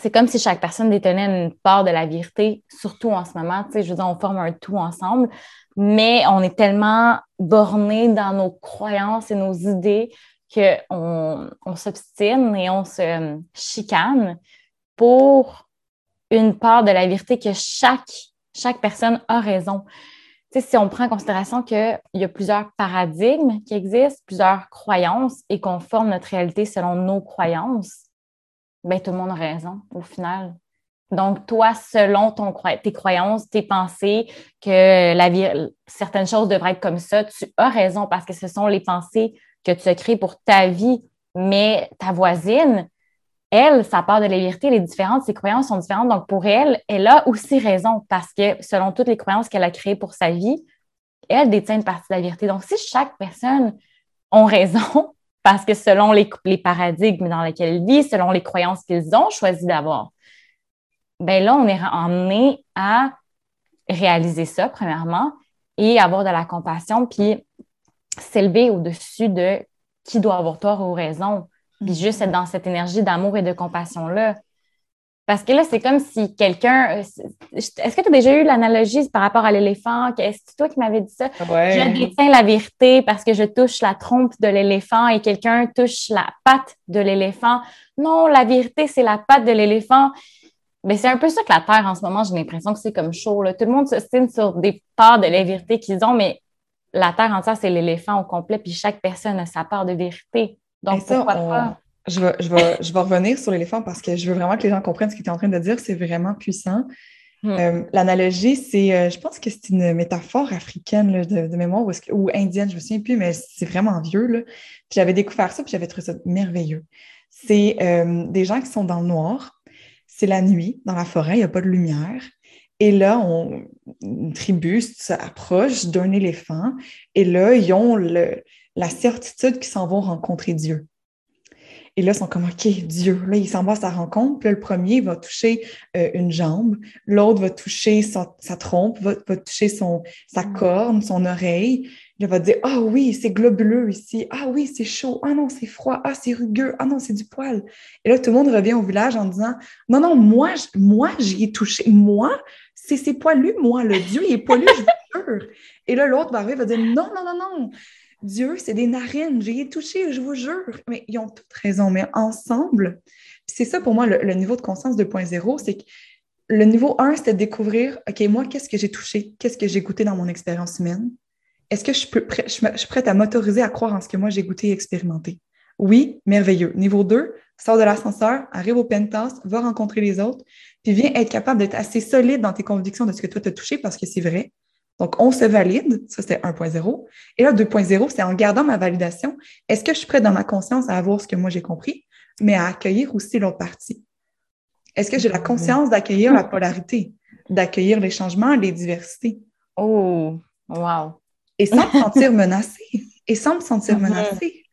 c'est comme si chaque personne détenait une part de la vérité, surtout en ce moment. Tu sais, je veux dire, on forme un tout ensemble, mais on est tellement borné dans nos croyances et nos idées qu'on on, s'obstine et on se chicane pour une part de la vérité que chaque, chaque personne a raison. Tu sais, si on prend en considération qu'il y a plusieurs paradigmes qui existent, plusieurs croyances et qu'on forme notre réalité selon nos croyances, ben, tout le monde a raison au final. Donc, toi, selon ton, tes croyances, tes pensées, que la vie, certaines choses devraient être comme ça, tu as raison parce que ce sont les pensées que tu as créées pour ta vie. Mais ta voisine, elle, sa part de la vérité, elle est différente, ses croyances sont différentes. Donc, pour elle, elle a aussi raison parce que selon toutes les croyances qu'elle a créées pour sa vie, elle détient une partie de la vérité. Donc, si chaque personne a raison, parce que selon les, les paradigmes dans lesquels ils vivent, selon les croyances qu'ils ont choisi d'avoir, ben là, on est emmené à réaliser ça, premièrement, et avoir de la compassion, puis s'élever au-dessus de qui doit avoir tort ou raison, puis juste être dans cette énergie d'amour et de compassion-là. Parce que là, c'est comme si quelqu'un. Euh, est-ce que tu as déjà eu l'analogie par rapport à l'éléphant? C'est toi qui m'avais dit ça? Je détiens la vérité parce que je touche la trompe de l'éléphant et quelqu'un touche la patte de l'éléphant. Non, la vérité, c'est la patte de l'éléphant. Mais c'est un peu ça que la Terre, en ce moment, j'ai l'impression que c'est comme chaud. Tout le monde se signe sur des parts de la vérité qu'ils ont, mais la Terre entière, c'est l'éléphant au complet, puis chaque personne a sa part de vérité. Donc, pourquoi pas? Je vais, je, vais, je vais revenir sur l'éléphant parce que je veux vraiment que les gens comprennent ce que tu es en train de dire. C'est vraiment puissant. Hmm. Euh, l'analogie, c'est, euh, je pense que c'est une métaphore africaine de, mémoire ou, indienne, je ne me souviens plus, mais c'est vraiment vieux. j'avais découvert ça, puis j'avais trouvé ça merveilleux. C'est euh, des gens qui sont dans le noir, c'est la nuit, dans la forêt, il n'y a pas de lumière. Et là, on, une tribu s'approche d'un éléphant, et là, ils ont la certitude qu'ils s'en vont rencontrer Dieu. Et là, ils sont comme, OK, Dieu. Là, ils s'en vont à sa rencontre. Puis là, le premier va toucher euh, une jambe, l'autre va toucher sa, trompe, va, toucher son, sa mm. corne, son oreille. Il va dire, ah oui, c'est globuleux ici. Ah oui, c'est chaud. Ah non, c'est froid. Ah, c'est rugueux. Ah non, c'est du poil. Et là, tout le monde revient au village en disant, non, non, moi, moi, j'y ai touché. Moi, c'est poilu, moi. Le Dieu, il est poilu, je vous jure. Et là, l'autre va arriver, va dire, non, non, non, non. Dieu, c'est des narines, j'y ai touché, je vous jure. Mais ils ont toutes raison, mais ensemble, c'est ça pour moi le, niveau de conscience 2.0, c'est que le niveau 1, c'était de découvrir, OK, moi, qu'est-ce que j'ai touché? Qu'est-ce que j'ai goûté dans mon expérience humaine? Est-ce que je, suis prête à m'autoriser à croire en ce que moi, j'ai goûté et expérimenté? Oui, merveilleux. Niveau 2, sors de l'ascenseur, arrive au penthouse, va rencontrer les autres, puis viens être capable d'être assez solide dans tes convictions de ce que toi, tu as touché parce que c'est vrai. Donc, on se valide, ça c'était 1.0. Et là, 2.0, c'est en gardant ma validation, est-ce que je suis prête dans ma conscience à avoir ce que moi j'ai compris, mais à accueillir aussi l'autre partie? Est-ce que j'ai la conscience d'accueillir la polarité, d'accueillir les changements, les diversités? Oh, wow! Et sans me sentir menacée. Et sans me sentir mm-hmm. menacée.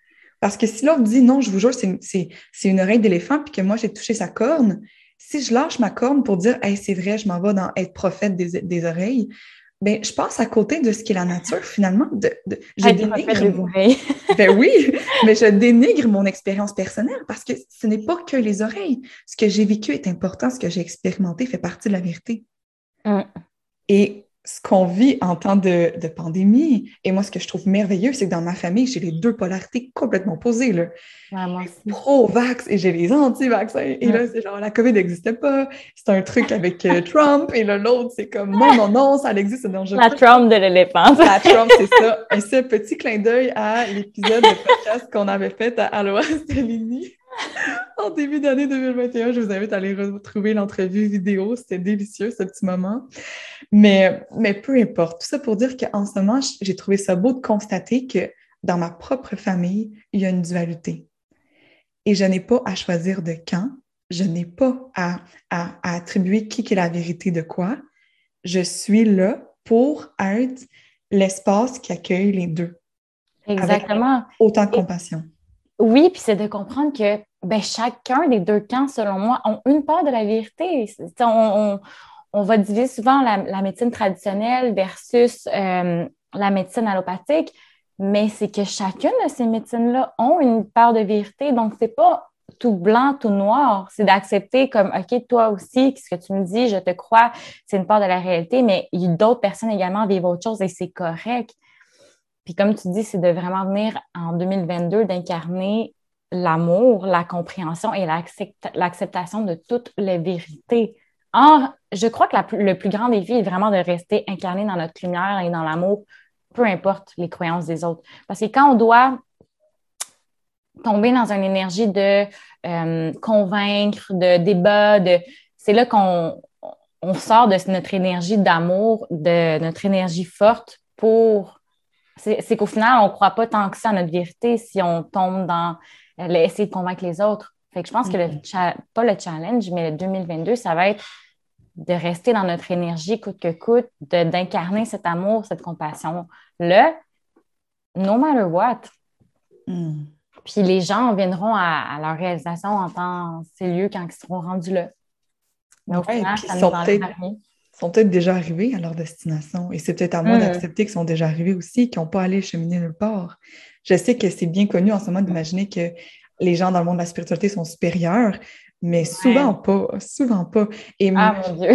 Parce que si l'autre dit non, je vous jure, c'est une oreille d'éléphant, puis que moi j'ai touché sa corne, si je lâche ma corne pour dire, hey, c'est vrai, je m'en vais dans être prophète des, des oreilles, ben, je passe à côté de ce qui est la nature, finalement. De, de je dénigre ben oui, mais je dénigre mon expérience personnelle parce que ce n'est pas que les oreilles. Ce que j'ai vécu est important, ce que j'ai expérimenté fait partie de la vérité. Mm. Et ce qu'on vit en temps de, pandémie. Et moi, ce que je trouve merveilleux, c'est que dans ma famille, j'ai les deux polarités complètement opposées. Là. Pro-vax et j'ai les anti-vaccins. Et là, c'est genre, la COVID n'existait pas. C'est un truc avec euh, Trump. Et là, l'autre, c'est comme, non, non, non, ça existe. la Trump de l'éléphant. La Trump, c'est ça. Et ce petit clin d'œil à l'épisode de podcast qu'on avait fait à Aloha Stellini. en début d'année 2021. Je vous invite à aller retrouver l'entrevue vidéo. C'était délicieux, ce petit moment. Mais, mais peu importe. Tout ça pour dire qu'en ce moment, j'ai trouvé ça beau de constater que dans ma propre famille, il y a une dualité. Et je n'ai pas à choisir de quand. Je n'ai pas à, à, attribuer qui est la vérité de quoi. Je suis là pour être l'espace qui accueille les deux. Exactement. autant de compassion. Oui, puis c'est de comprendre que ben, chacun des deux camps, selon moi, ont une part de la vérité. On, va diviser souvent la, médecine traditionnelle versus euh, la médecine allopathique, mais c'est que chacune de ces médecines-là ont une part de vérité. Donc, c'est pas tout blanc, tout noir. C'est d'accepter comme, OK, toi aussi, ce que tu me dis, je te crois, c'est une part de la réalité, mais d'autres personnes également vivent autre chose et c'est correct. Puis comme tu dis, c'est de vraiment venir en 2022 d'incarner l'amour, la compréhension et l'acceptation de toutes les vérités. Or, je crois que le plus grand défi est vraiment de rester incarné dans notre lumière et dans l'amour, peu importe les croyances des autres. Parce que quand on doit tomber dans une énergie de euh, convaincre, de débat, de... c'est là qu'on on sort de notre énergie d'amour, de notre énergie forte pour c'est qu'au final, on ne croit pas tant que ça à notre vérité si on tombe dans essayer de convaincre les autres. Fait que je pense que le pas le challenge, mais le 2022, ça va être de rester dans notre énergie coûte que coûte, d'incarner cet amour, cette compassion-là, no matter what. Mm. Puis les gens viendront à, leur réalisation en temps, ces lieux quand ils seront rendus là. Mais au final, ça sont peut-être déjà arrivés à leur destination. Et c'est peut-être à moi hmm. d'accepter qu'ils sont déjà arrivés aussi, qu'ils n'ont pas allé cheminer nulle part. Je sais que c'est bien connu en ce moment d'imaginer que les gens dans le monde de la spiritualité sont supérieurs, mais souvent pas, souvent pas. Et ah, mon Dieu.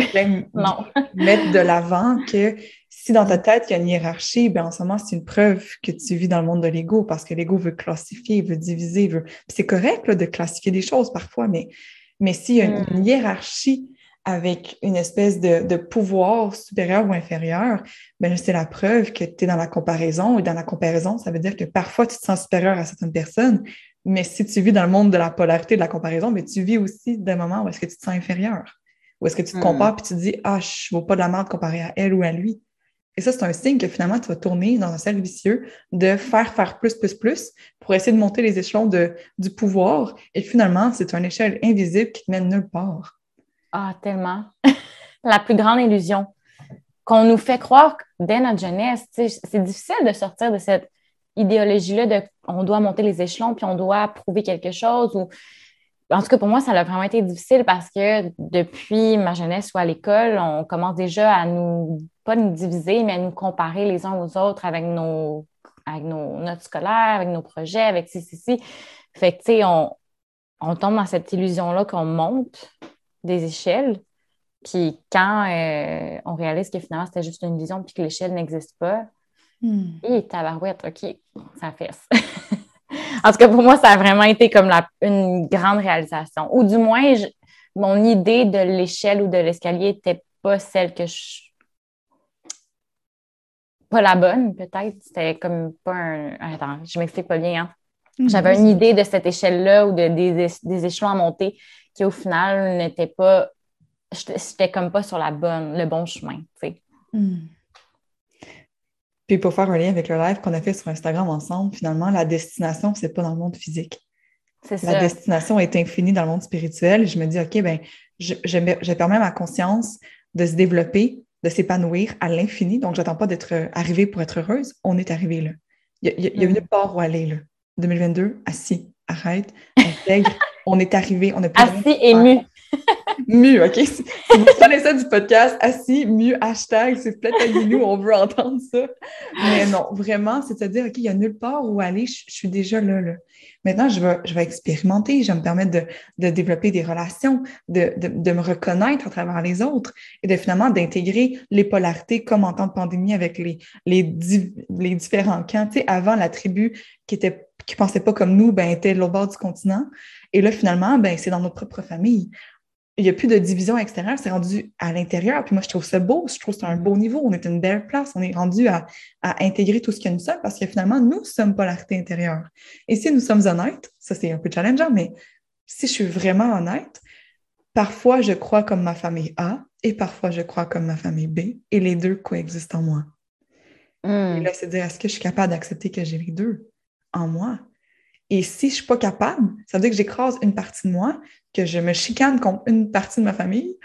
non. mettre de l'avant que si dans ta tête, il y a une hiérarchie, ben en ce moment, c'est une preuve que tu vis dans le monde de l'ego parce que l'ego veut classifier, veut diviser, veut... c'est correct de classifier des choses parfois, mais, mais s'il y a une hmm. hiérarchie avec une espèce de, pouvoir supérieur ou inférieur, ben c'est la preuve que tu es dans la comparaison. Et dans la comparaison, ça veut dire que parfois tu te sens supérieur à certaines personnes, mais si tu vis dans le monde de la polarité, de la comparaison, mais ben, tu vis aussi des moments où est-ce que tu te sens inférieur, où est-ce que tu te hmm. compares puis tu te dis ah je ne vaux pas de la merde comparé à elle ou à lui. Et ça, c'est un signe que finalement, tu vas tourner dans un cercle vicieux de faire, faire plus, plus, plus pour essayer de monter les échelons de, du pouvoir. Et finalement, c'est une échelle invisible qui te mène nulle part. Ah, tellement. la plus grande illusion qu'on nous fait croire dès notre jeunesse. C'est difficile de sortir de cette idéologie-là de on doit monter les échelons puis on doit prouver quelque chose. Ou... En tout cas, pour moi, ça a vraiment été difficile parce que depuis ma jeunesse ou à l'école, on commence déjà à nous, pas nous diviser, mais à nous comparer les uns aux autres avec nos, avec nos notes scolaires, avec nos projets, avec ci, ci, ci. Fait que, tu sais, on, on tombe dans cette illusion-là qu'on monte, des échelles. Puis quand euh, on réalise que finalement c'était juste une vision puis que l'échelle n'existe pas, hmm. et tabarouette, OK, ça fesse. en tout cas, pour moi, ça a vraiment été comme la, une grande réalisation. Ou du moins, mon idée de l'échelle ou de l'escalier n'était pas celle que je. Pas la bonne, peut-être. C'était comme pas un. Attends, je m'explique pas bien. Hein. Hmm. J'avais une idée de cette échelle-là ou de, des, des échelons à monter qui au final n'était pas, j'étais comme pas sur la bonne, le bon chemin, tu sais. Hmm. Puis pour faire un lien avec le live qu'on a fait sur Instagram ensemble, finalement, la destination, c'est pas dans le monde physique. C'est ça. La destination est infinie dans le monde spirituel. Je me dis, OK, ben, je, je, permets à ma conscience de se développer, de s'épanouir à l'infini. Donc, j'attends pas d'être arrivée pour être heureuse. On est arrivé là. Il y a, il y a mm. une part où aller là. 2022, assis, arrête, intègre. on est arrivé, on a Assis et mu. mu, OK? Si vous ça du podcast, assis, mu, hashtag, c'est peut-être nous, on veut entendre ça. Mais non, vraiment, c'est à dire, OK, il n'y a nulle part où aller, je, suis déjà là, là. Maintenant, je vais, je vais expérimenter, je vais me permettre de, de développer des relations, de, de, de, me reconnaître à travers les autres et de finalement d'intégrer les polarités comme en temps de pandémie avec les, les, les différents camps. Tu sais, avant, la tribu qui était qui pensaient pas comme nous, ben, étaient de l'autre bord du continent. Et là, finalement, ben, c'est dans notre propre famille. Il n'y a plus de division extérieure, c'est rendu à l'intérieur. Puis moi, je trouve ça beau, je trouve que c'est un beau niveau. On est une belle place, on est rendu à, intégrer tout ce que nous sommes parce que finalement, nous sommes polarité intérieure. Et si nous sommes honnêtes, ça c'est un peu challengeant, mais si je suis vraiment honnête, parfois je crois comme ma famille A et parfois je crois comme ma famille B et les deux coexistent en moi. Et hmm. là, c'est dire, est-ce que je suis capable d'accepter que j'ai les deux? en moi? Et si je ne suis pas capable, ça veut dire que j'écrase une partie de moi, que je me chicane contre une partie de ma famille,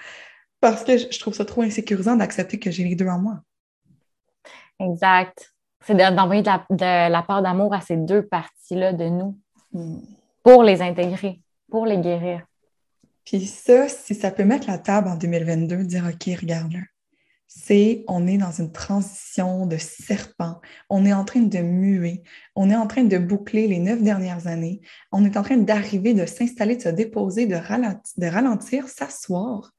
parce que je trouve ça trop insécurisant d'accepter que j'ai les deux en moi. Exact. C'est d'envoyer de, la, part d'amour à ces deux parties-là de nous hmm. pour les intégrer, pour les guérir. Puis ça, si ça peut mettre la table en 2022, dire OK, regarde-le c'est on est dans une transition de serpent. On est en train de muer. On est en train de boucler les neuf dernières années. On est en train d'arriver, de s'installer, de se déposer, de ralentir, s'asseoir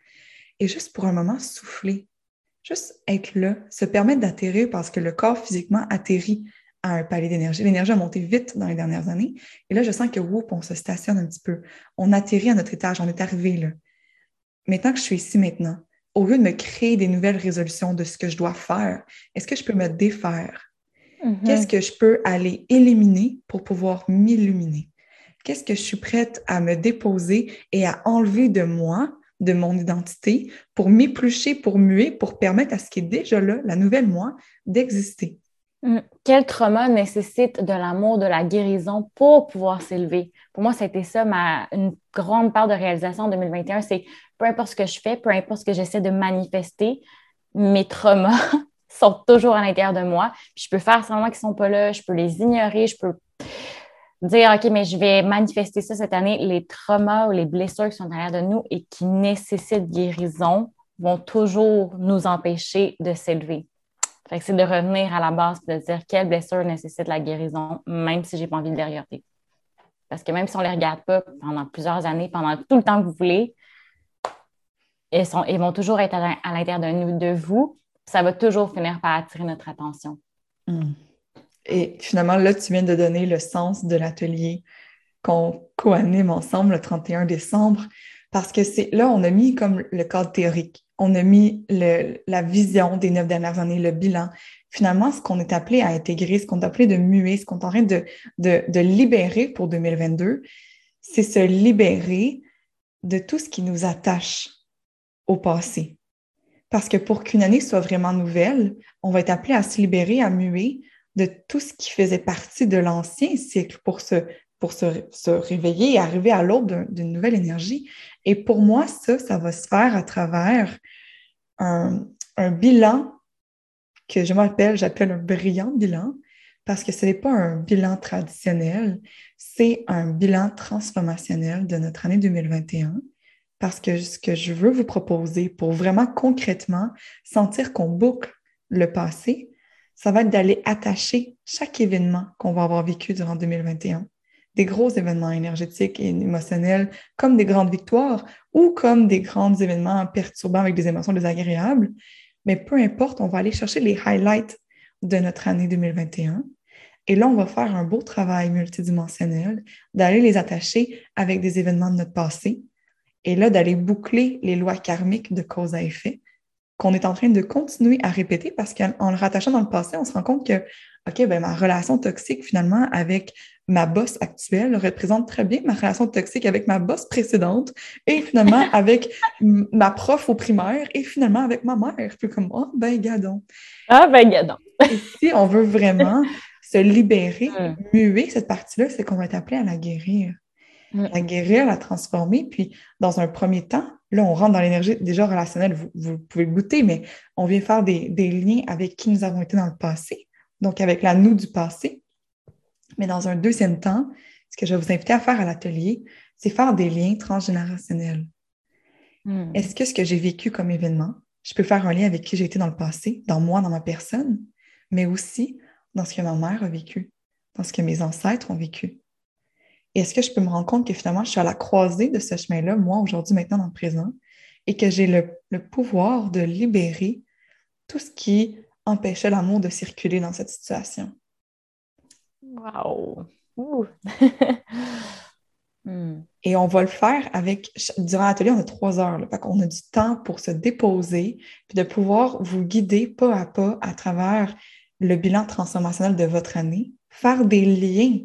et juste pour un moment souffler. Juste être là, se permettre d'atterrir parce que le corps physiquement atterrit à un palier d'énergie. L'énergie a monté vite dans les dernières années. Et là, je sens que, whoop, on se stationne un petit peu. On atterrit à notre étage. On est arrivé là. Maintenant que je suis ici maintenant, au lieu de me créer des nouvelles résolutions de ce que je dois faire, est-ce que je peux me défaire? Mm-hmm. Qu'est-ce que je peux aller éliminer pour pouvoir m'illuminer? Qu'est-ce que je suis prête à me déposer et à enlever de moi, de mon identité, pour m'éplucher, pour muer, pour permettre à ce qui est déjà là, la nouvelle moi, d'exister? Mm. Quel trauma nécessite de l'amour, de la guérison pour pouvoir s'élever? Pour moi, c'était ça ma, une grande part de réalisation en 2021, c'est peu importe ce que je fais, peu importe ce que j'essaie de manifester, mes traumas sont toujours à l'intérieur de moi. je peux faire semblant qu'ils ne sont pas là, je peux les ignorer, je peux dire, OK, mais je vais manifester ça cette année. Les traumas ou les blessures qui sont à l'intérieur de nous et qui nécessitent guérison vont toujours nous empêcher de s'élever. c'est de revenir à la base et de dire quelle blessure nécessite la guérison, même si je n'ai pas envie de les regarder. Parce que même si on ne les regarde pas pendant plusieurs années, pendant tout le temps que vous voulez, ils, vont toujours être à, l'intérieur de, de vous. Ça va toujours finir par attirer notre attention. Hmm. Et finalement, là, tu viens de donner le sens de l'atelier qu'on co-anime ensemble le 31 décembre, parce que c'est là, on a mis comme le cadre théorique, on a mis la vision des neuf dernières années, le bilan. Finalement, ce qu'on est appelé à intégrer, ce qu'on est appelé de muer, ce qu'on est en train de, de, de libérer pour 2022, c'est se libérer de tout ce qui nous attache au passé. Parce que pour qu'une année soit vraiment nouvelle, on va être appelé à se libérer, à muer de tout ce qui faisait partie de l'ancien cycle pour se, pour se, se réveiller et arriver à l'aube d'une nouvelle énergie. Et pour moi, ça, ça va se faire à travers un, un bilan que je m'appelle, j'appelle un brillant bilan, parce que ce n'est pas un bilan traditionnel, c'est un bilan transformationnel de notre année 2021 parce que ce que je veux vous proposer pour vraiment concrètement sentir qu'on boucle le passé, ça va être d'aller attacher chaque événement qu'on va avoir vécu durant 2021, des gros événements énergétiques et émotionnels, comme des grandes victoires ou comme des grands événements perturbants avec des émotions désagréables. Mais peu importe, on va aller chercher les highlights de notre année 2021. Et là, on va faire un beau travail multidimensionnel d'aller les attacher avec des événements de notre passé, et là d'aller boucler les lois karmiques de cause à effet qu'on est en train de continuer à répéter parce qu'en le rattachant dans le passé, on se rend compte que, OK, ben, ma relation toxique finalement avec ma boss actuelle représente très bien ma relation toxique avec ma boss précédente et finalement avec ma prof au primaire et finalement avec ma mère. Puis comme, oh, ben, gadon. Ah, ben, gadon. si on veut vraiment se libérer, muer cette partie-là, c'est qu'on va être appelé à la guérir. Mm. La guérir, la transformer. Puis, dans un premier temps, là, on rentre dans l'énergie déjà relationnelle, vous, pouvez le goûter, mais on vient faire des, des, liens avec qui nous avons été dans le passé, donc avec la nous du passé. Mais dans un deuxième temps, ce que je vais vous inviter à faire à l'atelier, c'est faire des liens transgénérationnels. Hmm. Est-ce que ce que j'ai vécu comme événement, je peux faire un lien avec qui j'ai été dans le passé, dans moi, dans ma personne, mais aussi dans ce que ma mère a vécu, dans ce que mes ancêtres ont vécu? Et est-ce que je peux me rendre compte que finalement, je suis à la croisée de ce chemin-là, moi, aujourd'hui, maintenant, dans le présent, et que j'ai le, le pouvoir de libérer tout ce qui empêchait l'amour de circuler dans cette situation? Wow! Hmm. Et on va le faire avec, durant l'atelier, on a trois heures. Là, on a du temps pour se déposer, puis de pouvoir vous guider pas à pas à travers le bilan transformationnel de votre année, faire des liens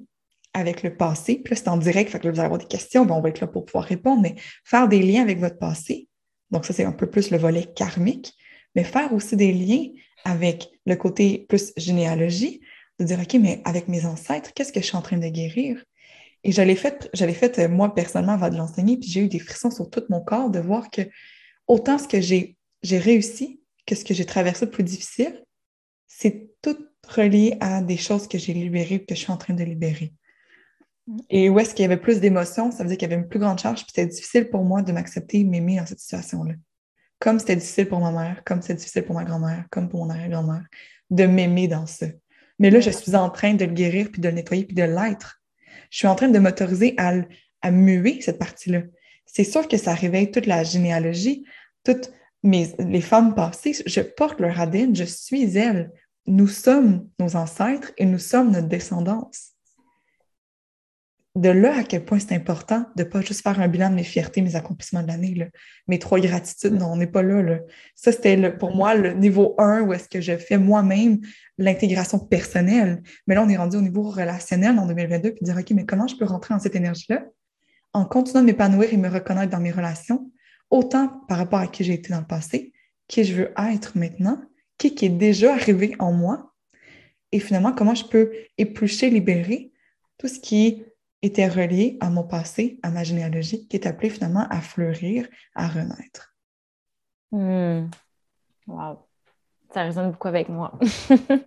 avec le passé. Puis là, c'est en direct, que vous allez avoir des questions, on va être là pour pouvoir répondre, mais faire des liens avec votre passé. Donc, ça, c'est un peu plus le volet karmique, mais faire aussi des liens avec le côté plus généalogie, de dire, OK, mais avec mes ancêtres, qu'est-ce que je suis en train de guérir? Et je l'ai fait, fait euh, moi personnellement avant de l'enseigner, puis j'ai eu des frissons sur tout mon corps de voir que autant ce que j'ai, réussi que ce que j'ai traversé de plus difficile, c'est tout relié à des choses que j'ai libérées que je suis en train de libérer. Et où est-ce qu'il y avait plus d'émotions, ça veut dire qu'il y avait une plus grande charge, puis c'était difficile pour moi de m'accepter, m'aimer dans cette situation-là. Comme c'était difficile pour ma mère, comme c'était difficile pour ma grand-mère, comme pour mon arrière-grand-mère, de m'aimer dans ça. Mais là, je suis en train de le guérir, puis de le nettoyer, puis de l'être. Je suis en train de m'autoriser à, à muer cette partie-là. C'est sûr que ça réveille toute la généalogie, toutes mes, les femmes passées. Je porte leur ADN, je suis elles. Nous sommes nos ancêtres et nous sommes notre descendance de là à quel point c'est important de ne pas juste faire un bilan de mes fiertés, mes accomplissements de l'année, mes trois gratitudes. Non, on n'est pas là, Ça, c'était pour moi le niveau 1 où est-ce que je fais moi-même l'intégration personnelle. Mais là, on est rendu au niveau relationnel en 2022 puis dire, OK, mais comment je peux rentrer dans cette énergie-là? En continuant de m'épanouir et me reconnaître dans mes relations, autant par rapport à qui j'ai été dans le passé, qui je veux être maintenant, qui, qui est déjà arrivé en moi, et finalement, comment je peux éplucher, libérer tout ce qui est était relié à mon passé, à ma généalogie, qui est appelé finalement à fleurir, à renaître. Hmm. Wow. Ça résonne beaucoup avec moi.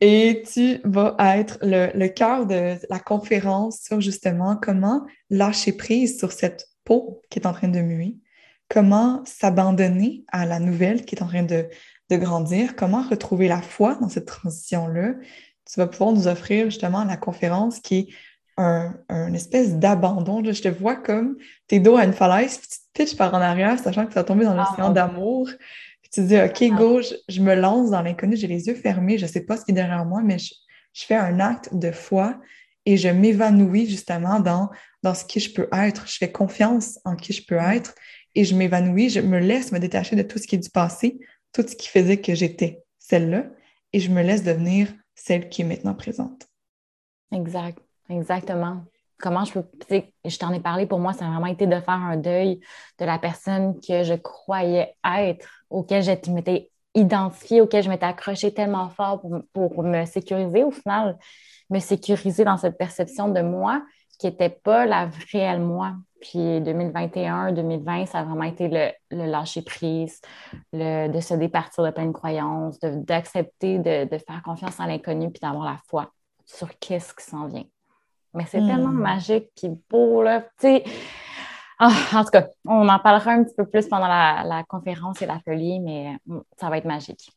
Et tu vas être le, le cœur de la conférence sur justement comment lâcher prise sur cette peau qui est en train de muer, comment s'abandonner à la nouvelle qui est en train de, de grandir, comment retrouver la foi dans cette transition-là, tu vas pouvoir nous offrir justement la conférence qui est un, espèce d'abandon. Je te vois comme tes dos à une falaise, puis tu te pitches par en arrière, sachant que tu vas tomber dans l'océan ah. d'amour. Puis tu te dis, OK, ah. go, je, me lance dans l'inconnu, j'ai les yeux fermés, je ne sais pas ce qui est derrière moi, mais je, fais un acte de foi et je m'évanouis justement dans, dans ce qui je peux être. Je fais confiance en qui je peux mm. être et je m'évanouis, je me laisse me détacher de tout ce qui est du passé, tout ce qui faisait que j'étais celle-là, et je me laisse devenir celle qui est maintenant présente. Exact, exactement. Comment je peux, je t'en ai parlé, pour moi, ça a vraiment été de faire un deuil de la personne que je croyais être, auquel je m'étais identifiée, auquel je m'étais accrochée tellement fort pour, pour, me sécuriser, au final, me sécuriser dans cette perception de moi qui n'était pas la réelle moi. Puis 2021, 2020, ça a vraiment été le, lâcher prise, le, de se départir de plein de croyances, d'accepter de, faire confiance en l'inconnu puis d'avoir la foi sur qu'est-ce qui s'en vient. Mais c'est tellement hmm. magique puis beau, là. Tu sais, ah, en tout cas, on en parlera un petit peu plus pendant la, la conférence et l'atelier, mais hmm, ça va être magique.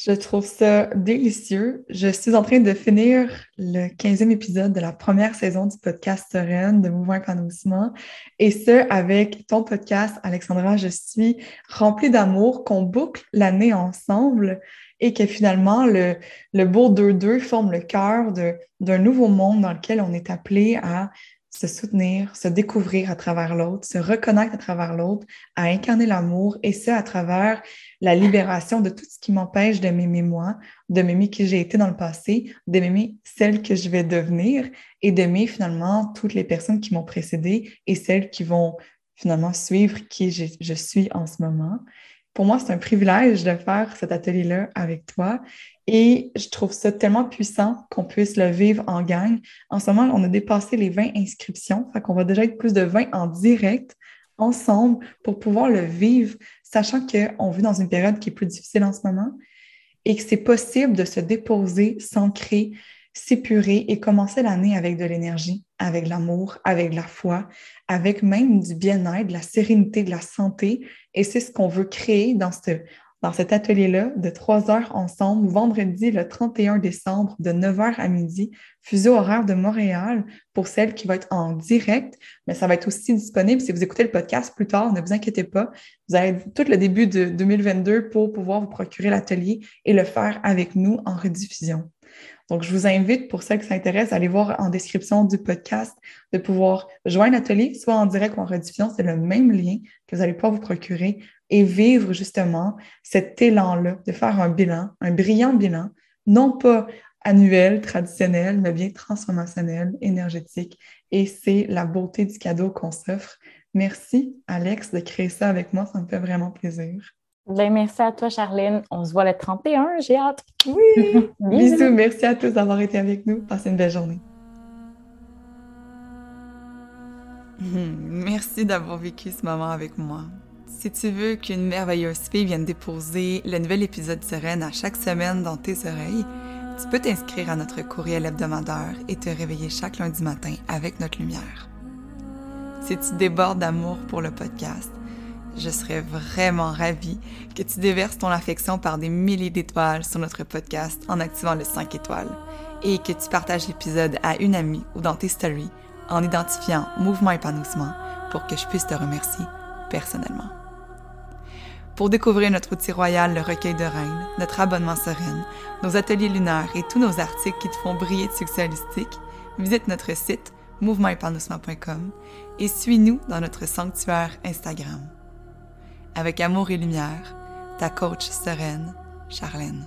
Je trouve ça délicieux. Je suis en train de finir le 15e épisode de la première saison du podcast Sereine de Mouvement Épanouissement. Et ce, avec ton podcast, Alexandra, je suis remplie d'amour qu'on boucle l'année ensemble et que finalement, le, le beau 2-2 forme le cœur d'un nouveau monde dans lequel on est appelé à se soutenir, se découvrir à travers l'autre, se reconnaître à travers l'autre, à incarner l'amour et ça à travers la libération de tout ce qui m'empêche de m'aimer moi, de m'aimer qui j'ai été dans le passé, de m'aimer celle que je vais devenir et d'aimer finalement toutes les personnes qui m'ont précédé et celles qui vont finalement suivre qui je, suis en ce moment pour moi, c'est un privilège de faire cet atelier-là avec toi. Et je trouve ça tellement puissant qu'on puisse le vivre en gang. En ce moment, on a dépassé les 20 inscriptions. Fait qu'on va déjà être plus de 20 en direct ensemble pour pouvoir le vivre, sachant qu'on vit dans une période qui est plus difficile en ce moment et que c'est possible de se déposer, s'ancrer, s'épurer et commencer l'année avec de l'énergie, avec l'amour, avec la foi, avec même du bien-être, de la sérénité, de la santé. Et c'est ce qu'on veut créer dans, ce, cet atelier-là de trois heures ensemble, vendredi le 31 décembre de 9h à midi, fuseau horaire de Montréal pour celles qui vont être en direct, mais ça va être aussi disponible si vous écoutez le podcast plus tard, ne vous inquiétez pas. Vous avez tout le début de 2022 pour pouvoir vous procurer l'atelier et le faire avec nous en rediffusion. Donc, je vous invite, pour celles qui s'intéressent, à aller voir en description du podcast, de pouvoir joindre l'atelier, soit en direct ou en rediffusion. C'est le même lien que vous allez pouvoir vous procurer et vivre justement cet élan-là, de faire un bilan, un brillant bilan, non pas annuel, traditionnel, mais bien transformationnel, énergétique. Et c'est la beauté du cadeau qu'on s'offre. Merci, Alex, de créer ça avec moi. Ça me fait vraiment plaisir. Ben, merci à toi, Charline. On se voit le 31. J'ai hâte. Oui. Bisous. Merci à tous d'avoir été avec nous. Passez une belle journée. Merci d'avoir vécu ce moment avec moi. Si tu veux qu'une merveilleuse fille vienne déposer le nouvel épisode Sereine à chaque semaine dans tes oreilles, tu peux t'inscrire à notre courriel hebdomadaire et te réveiller chaque lundi matin avec notre lumière. Si tu débordes d'amour pour le podcast, je serais vraiment ravie que tu déverses ton affection par des milliers d'étoiles sur notre podcast en activant le 5 étoiles et que tu partages l'épisode à une amie ou dans tes stories en identifiant Mouvement Épanouissement pour que je puisse te remercier personnellement. Pour découvrir notre outil royal, le recueil de reines, notre abonnement sereine, nos ateliers lunaires et tous nos articles qui te font briller de succès holistique, visite notre site mouvementépanouissement.com et suis-nous dans notre sanctuaire Instagram avec amour et lumière, ta coach sereine, Charlène.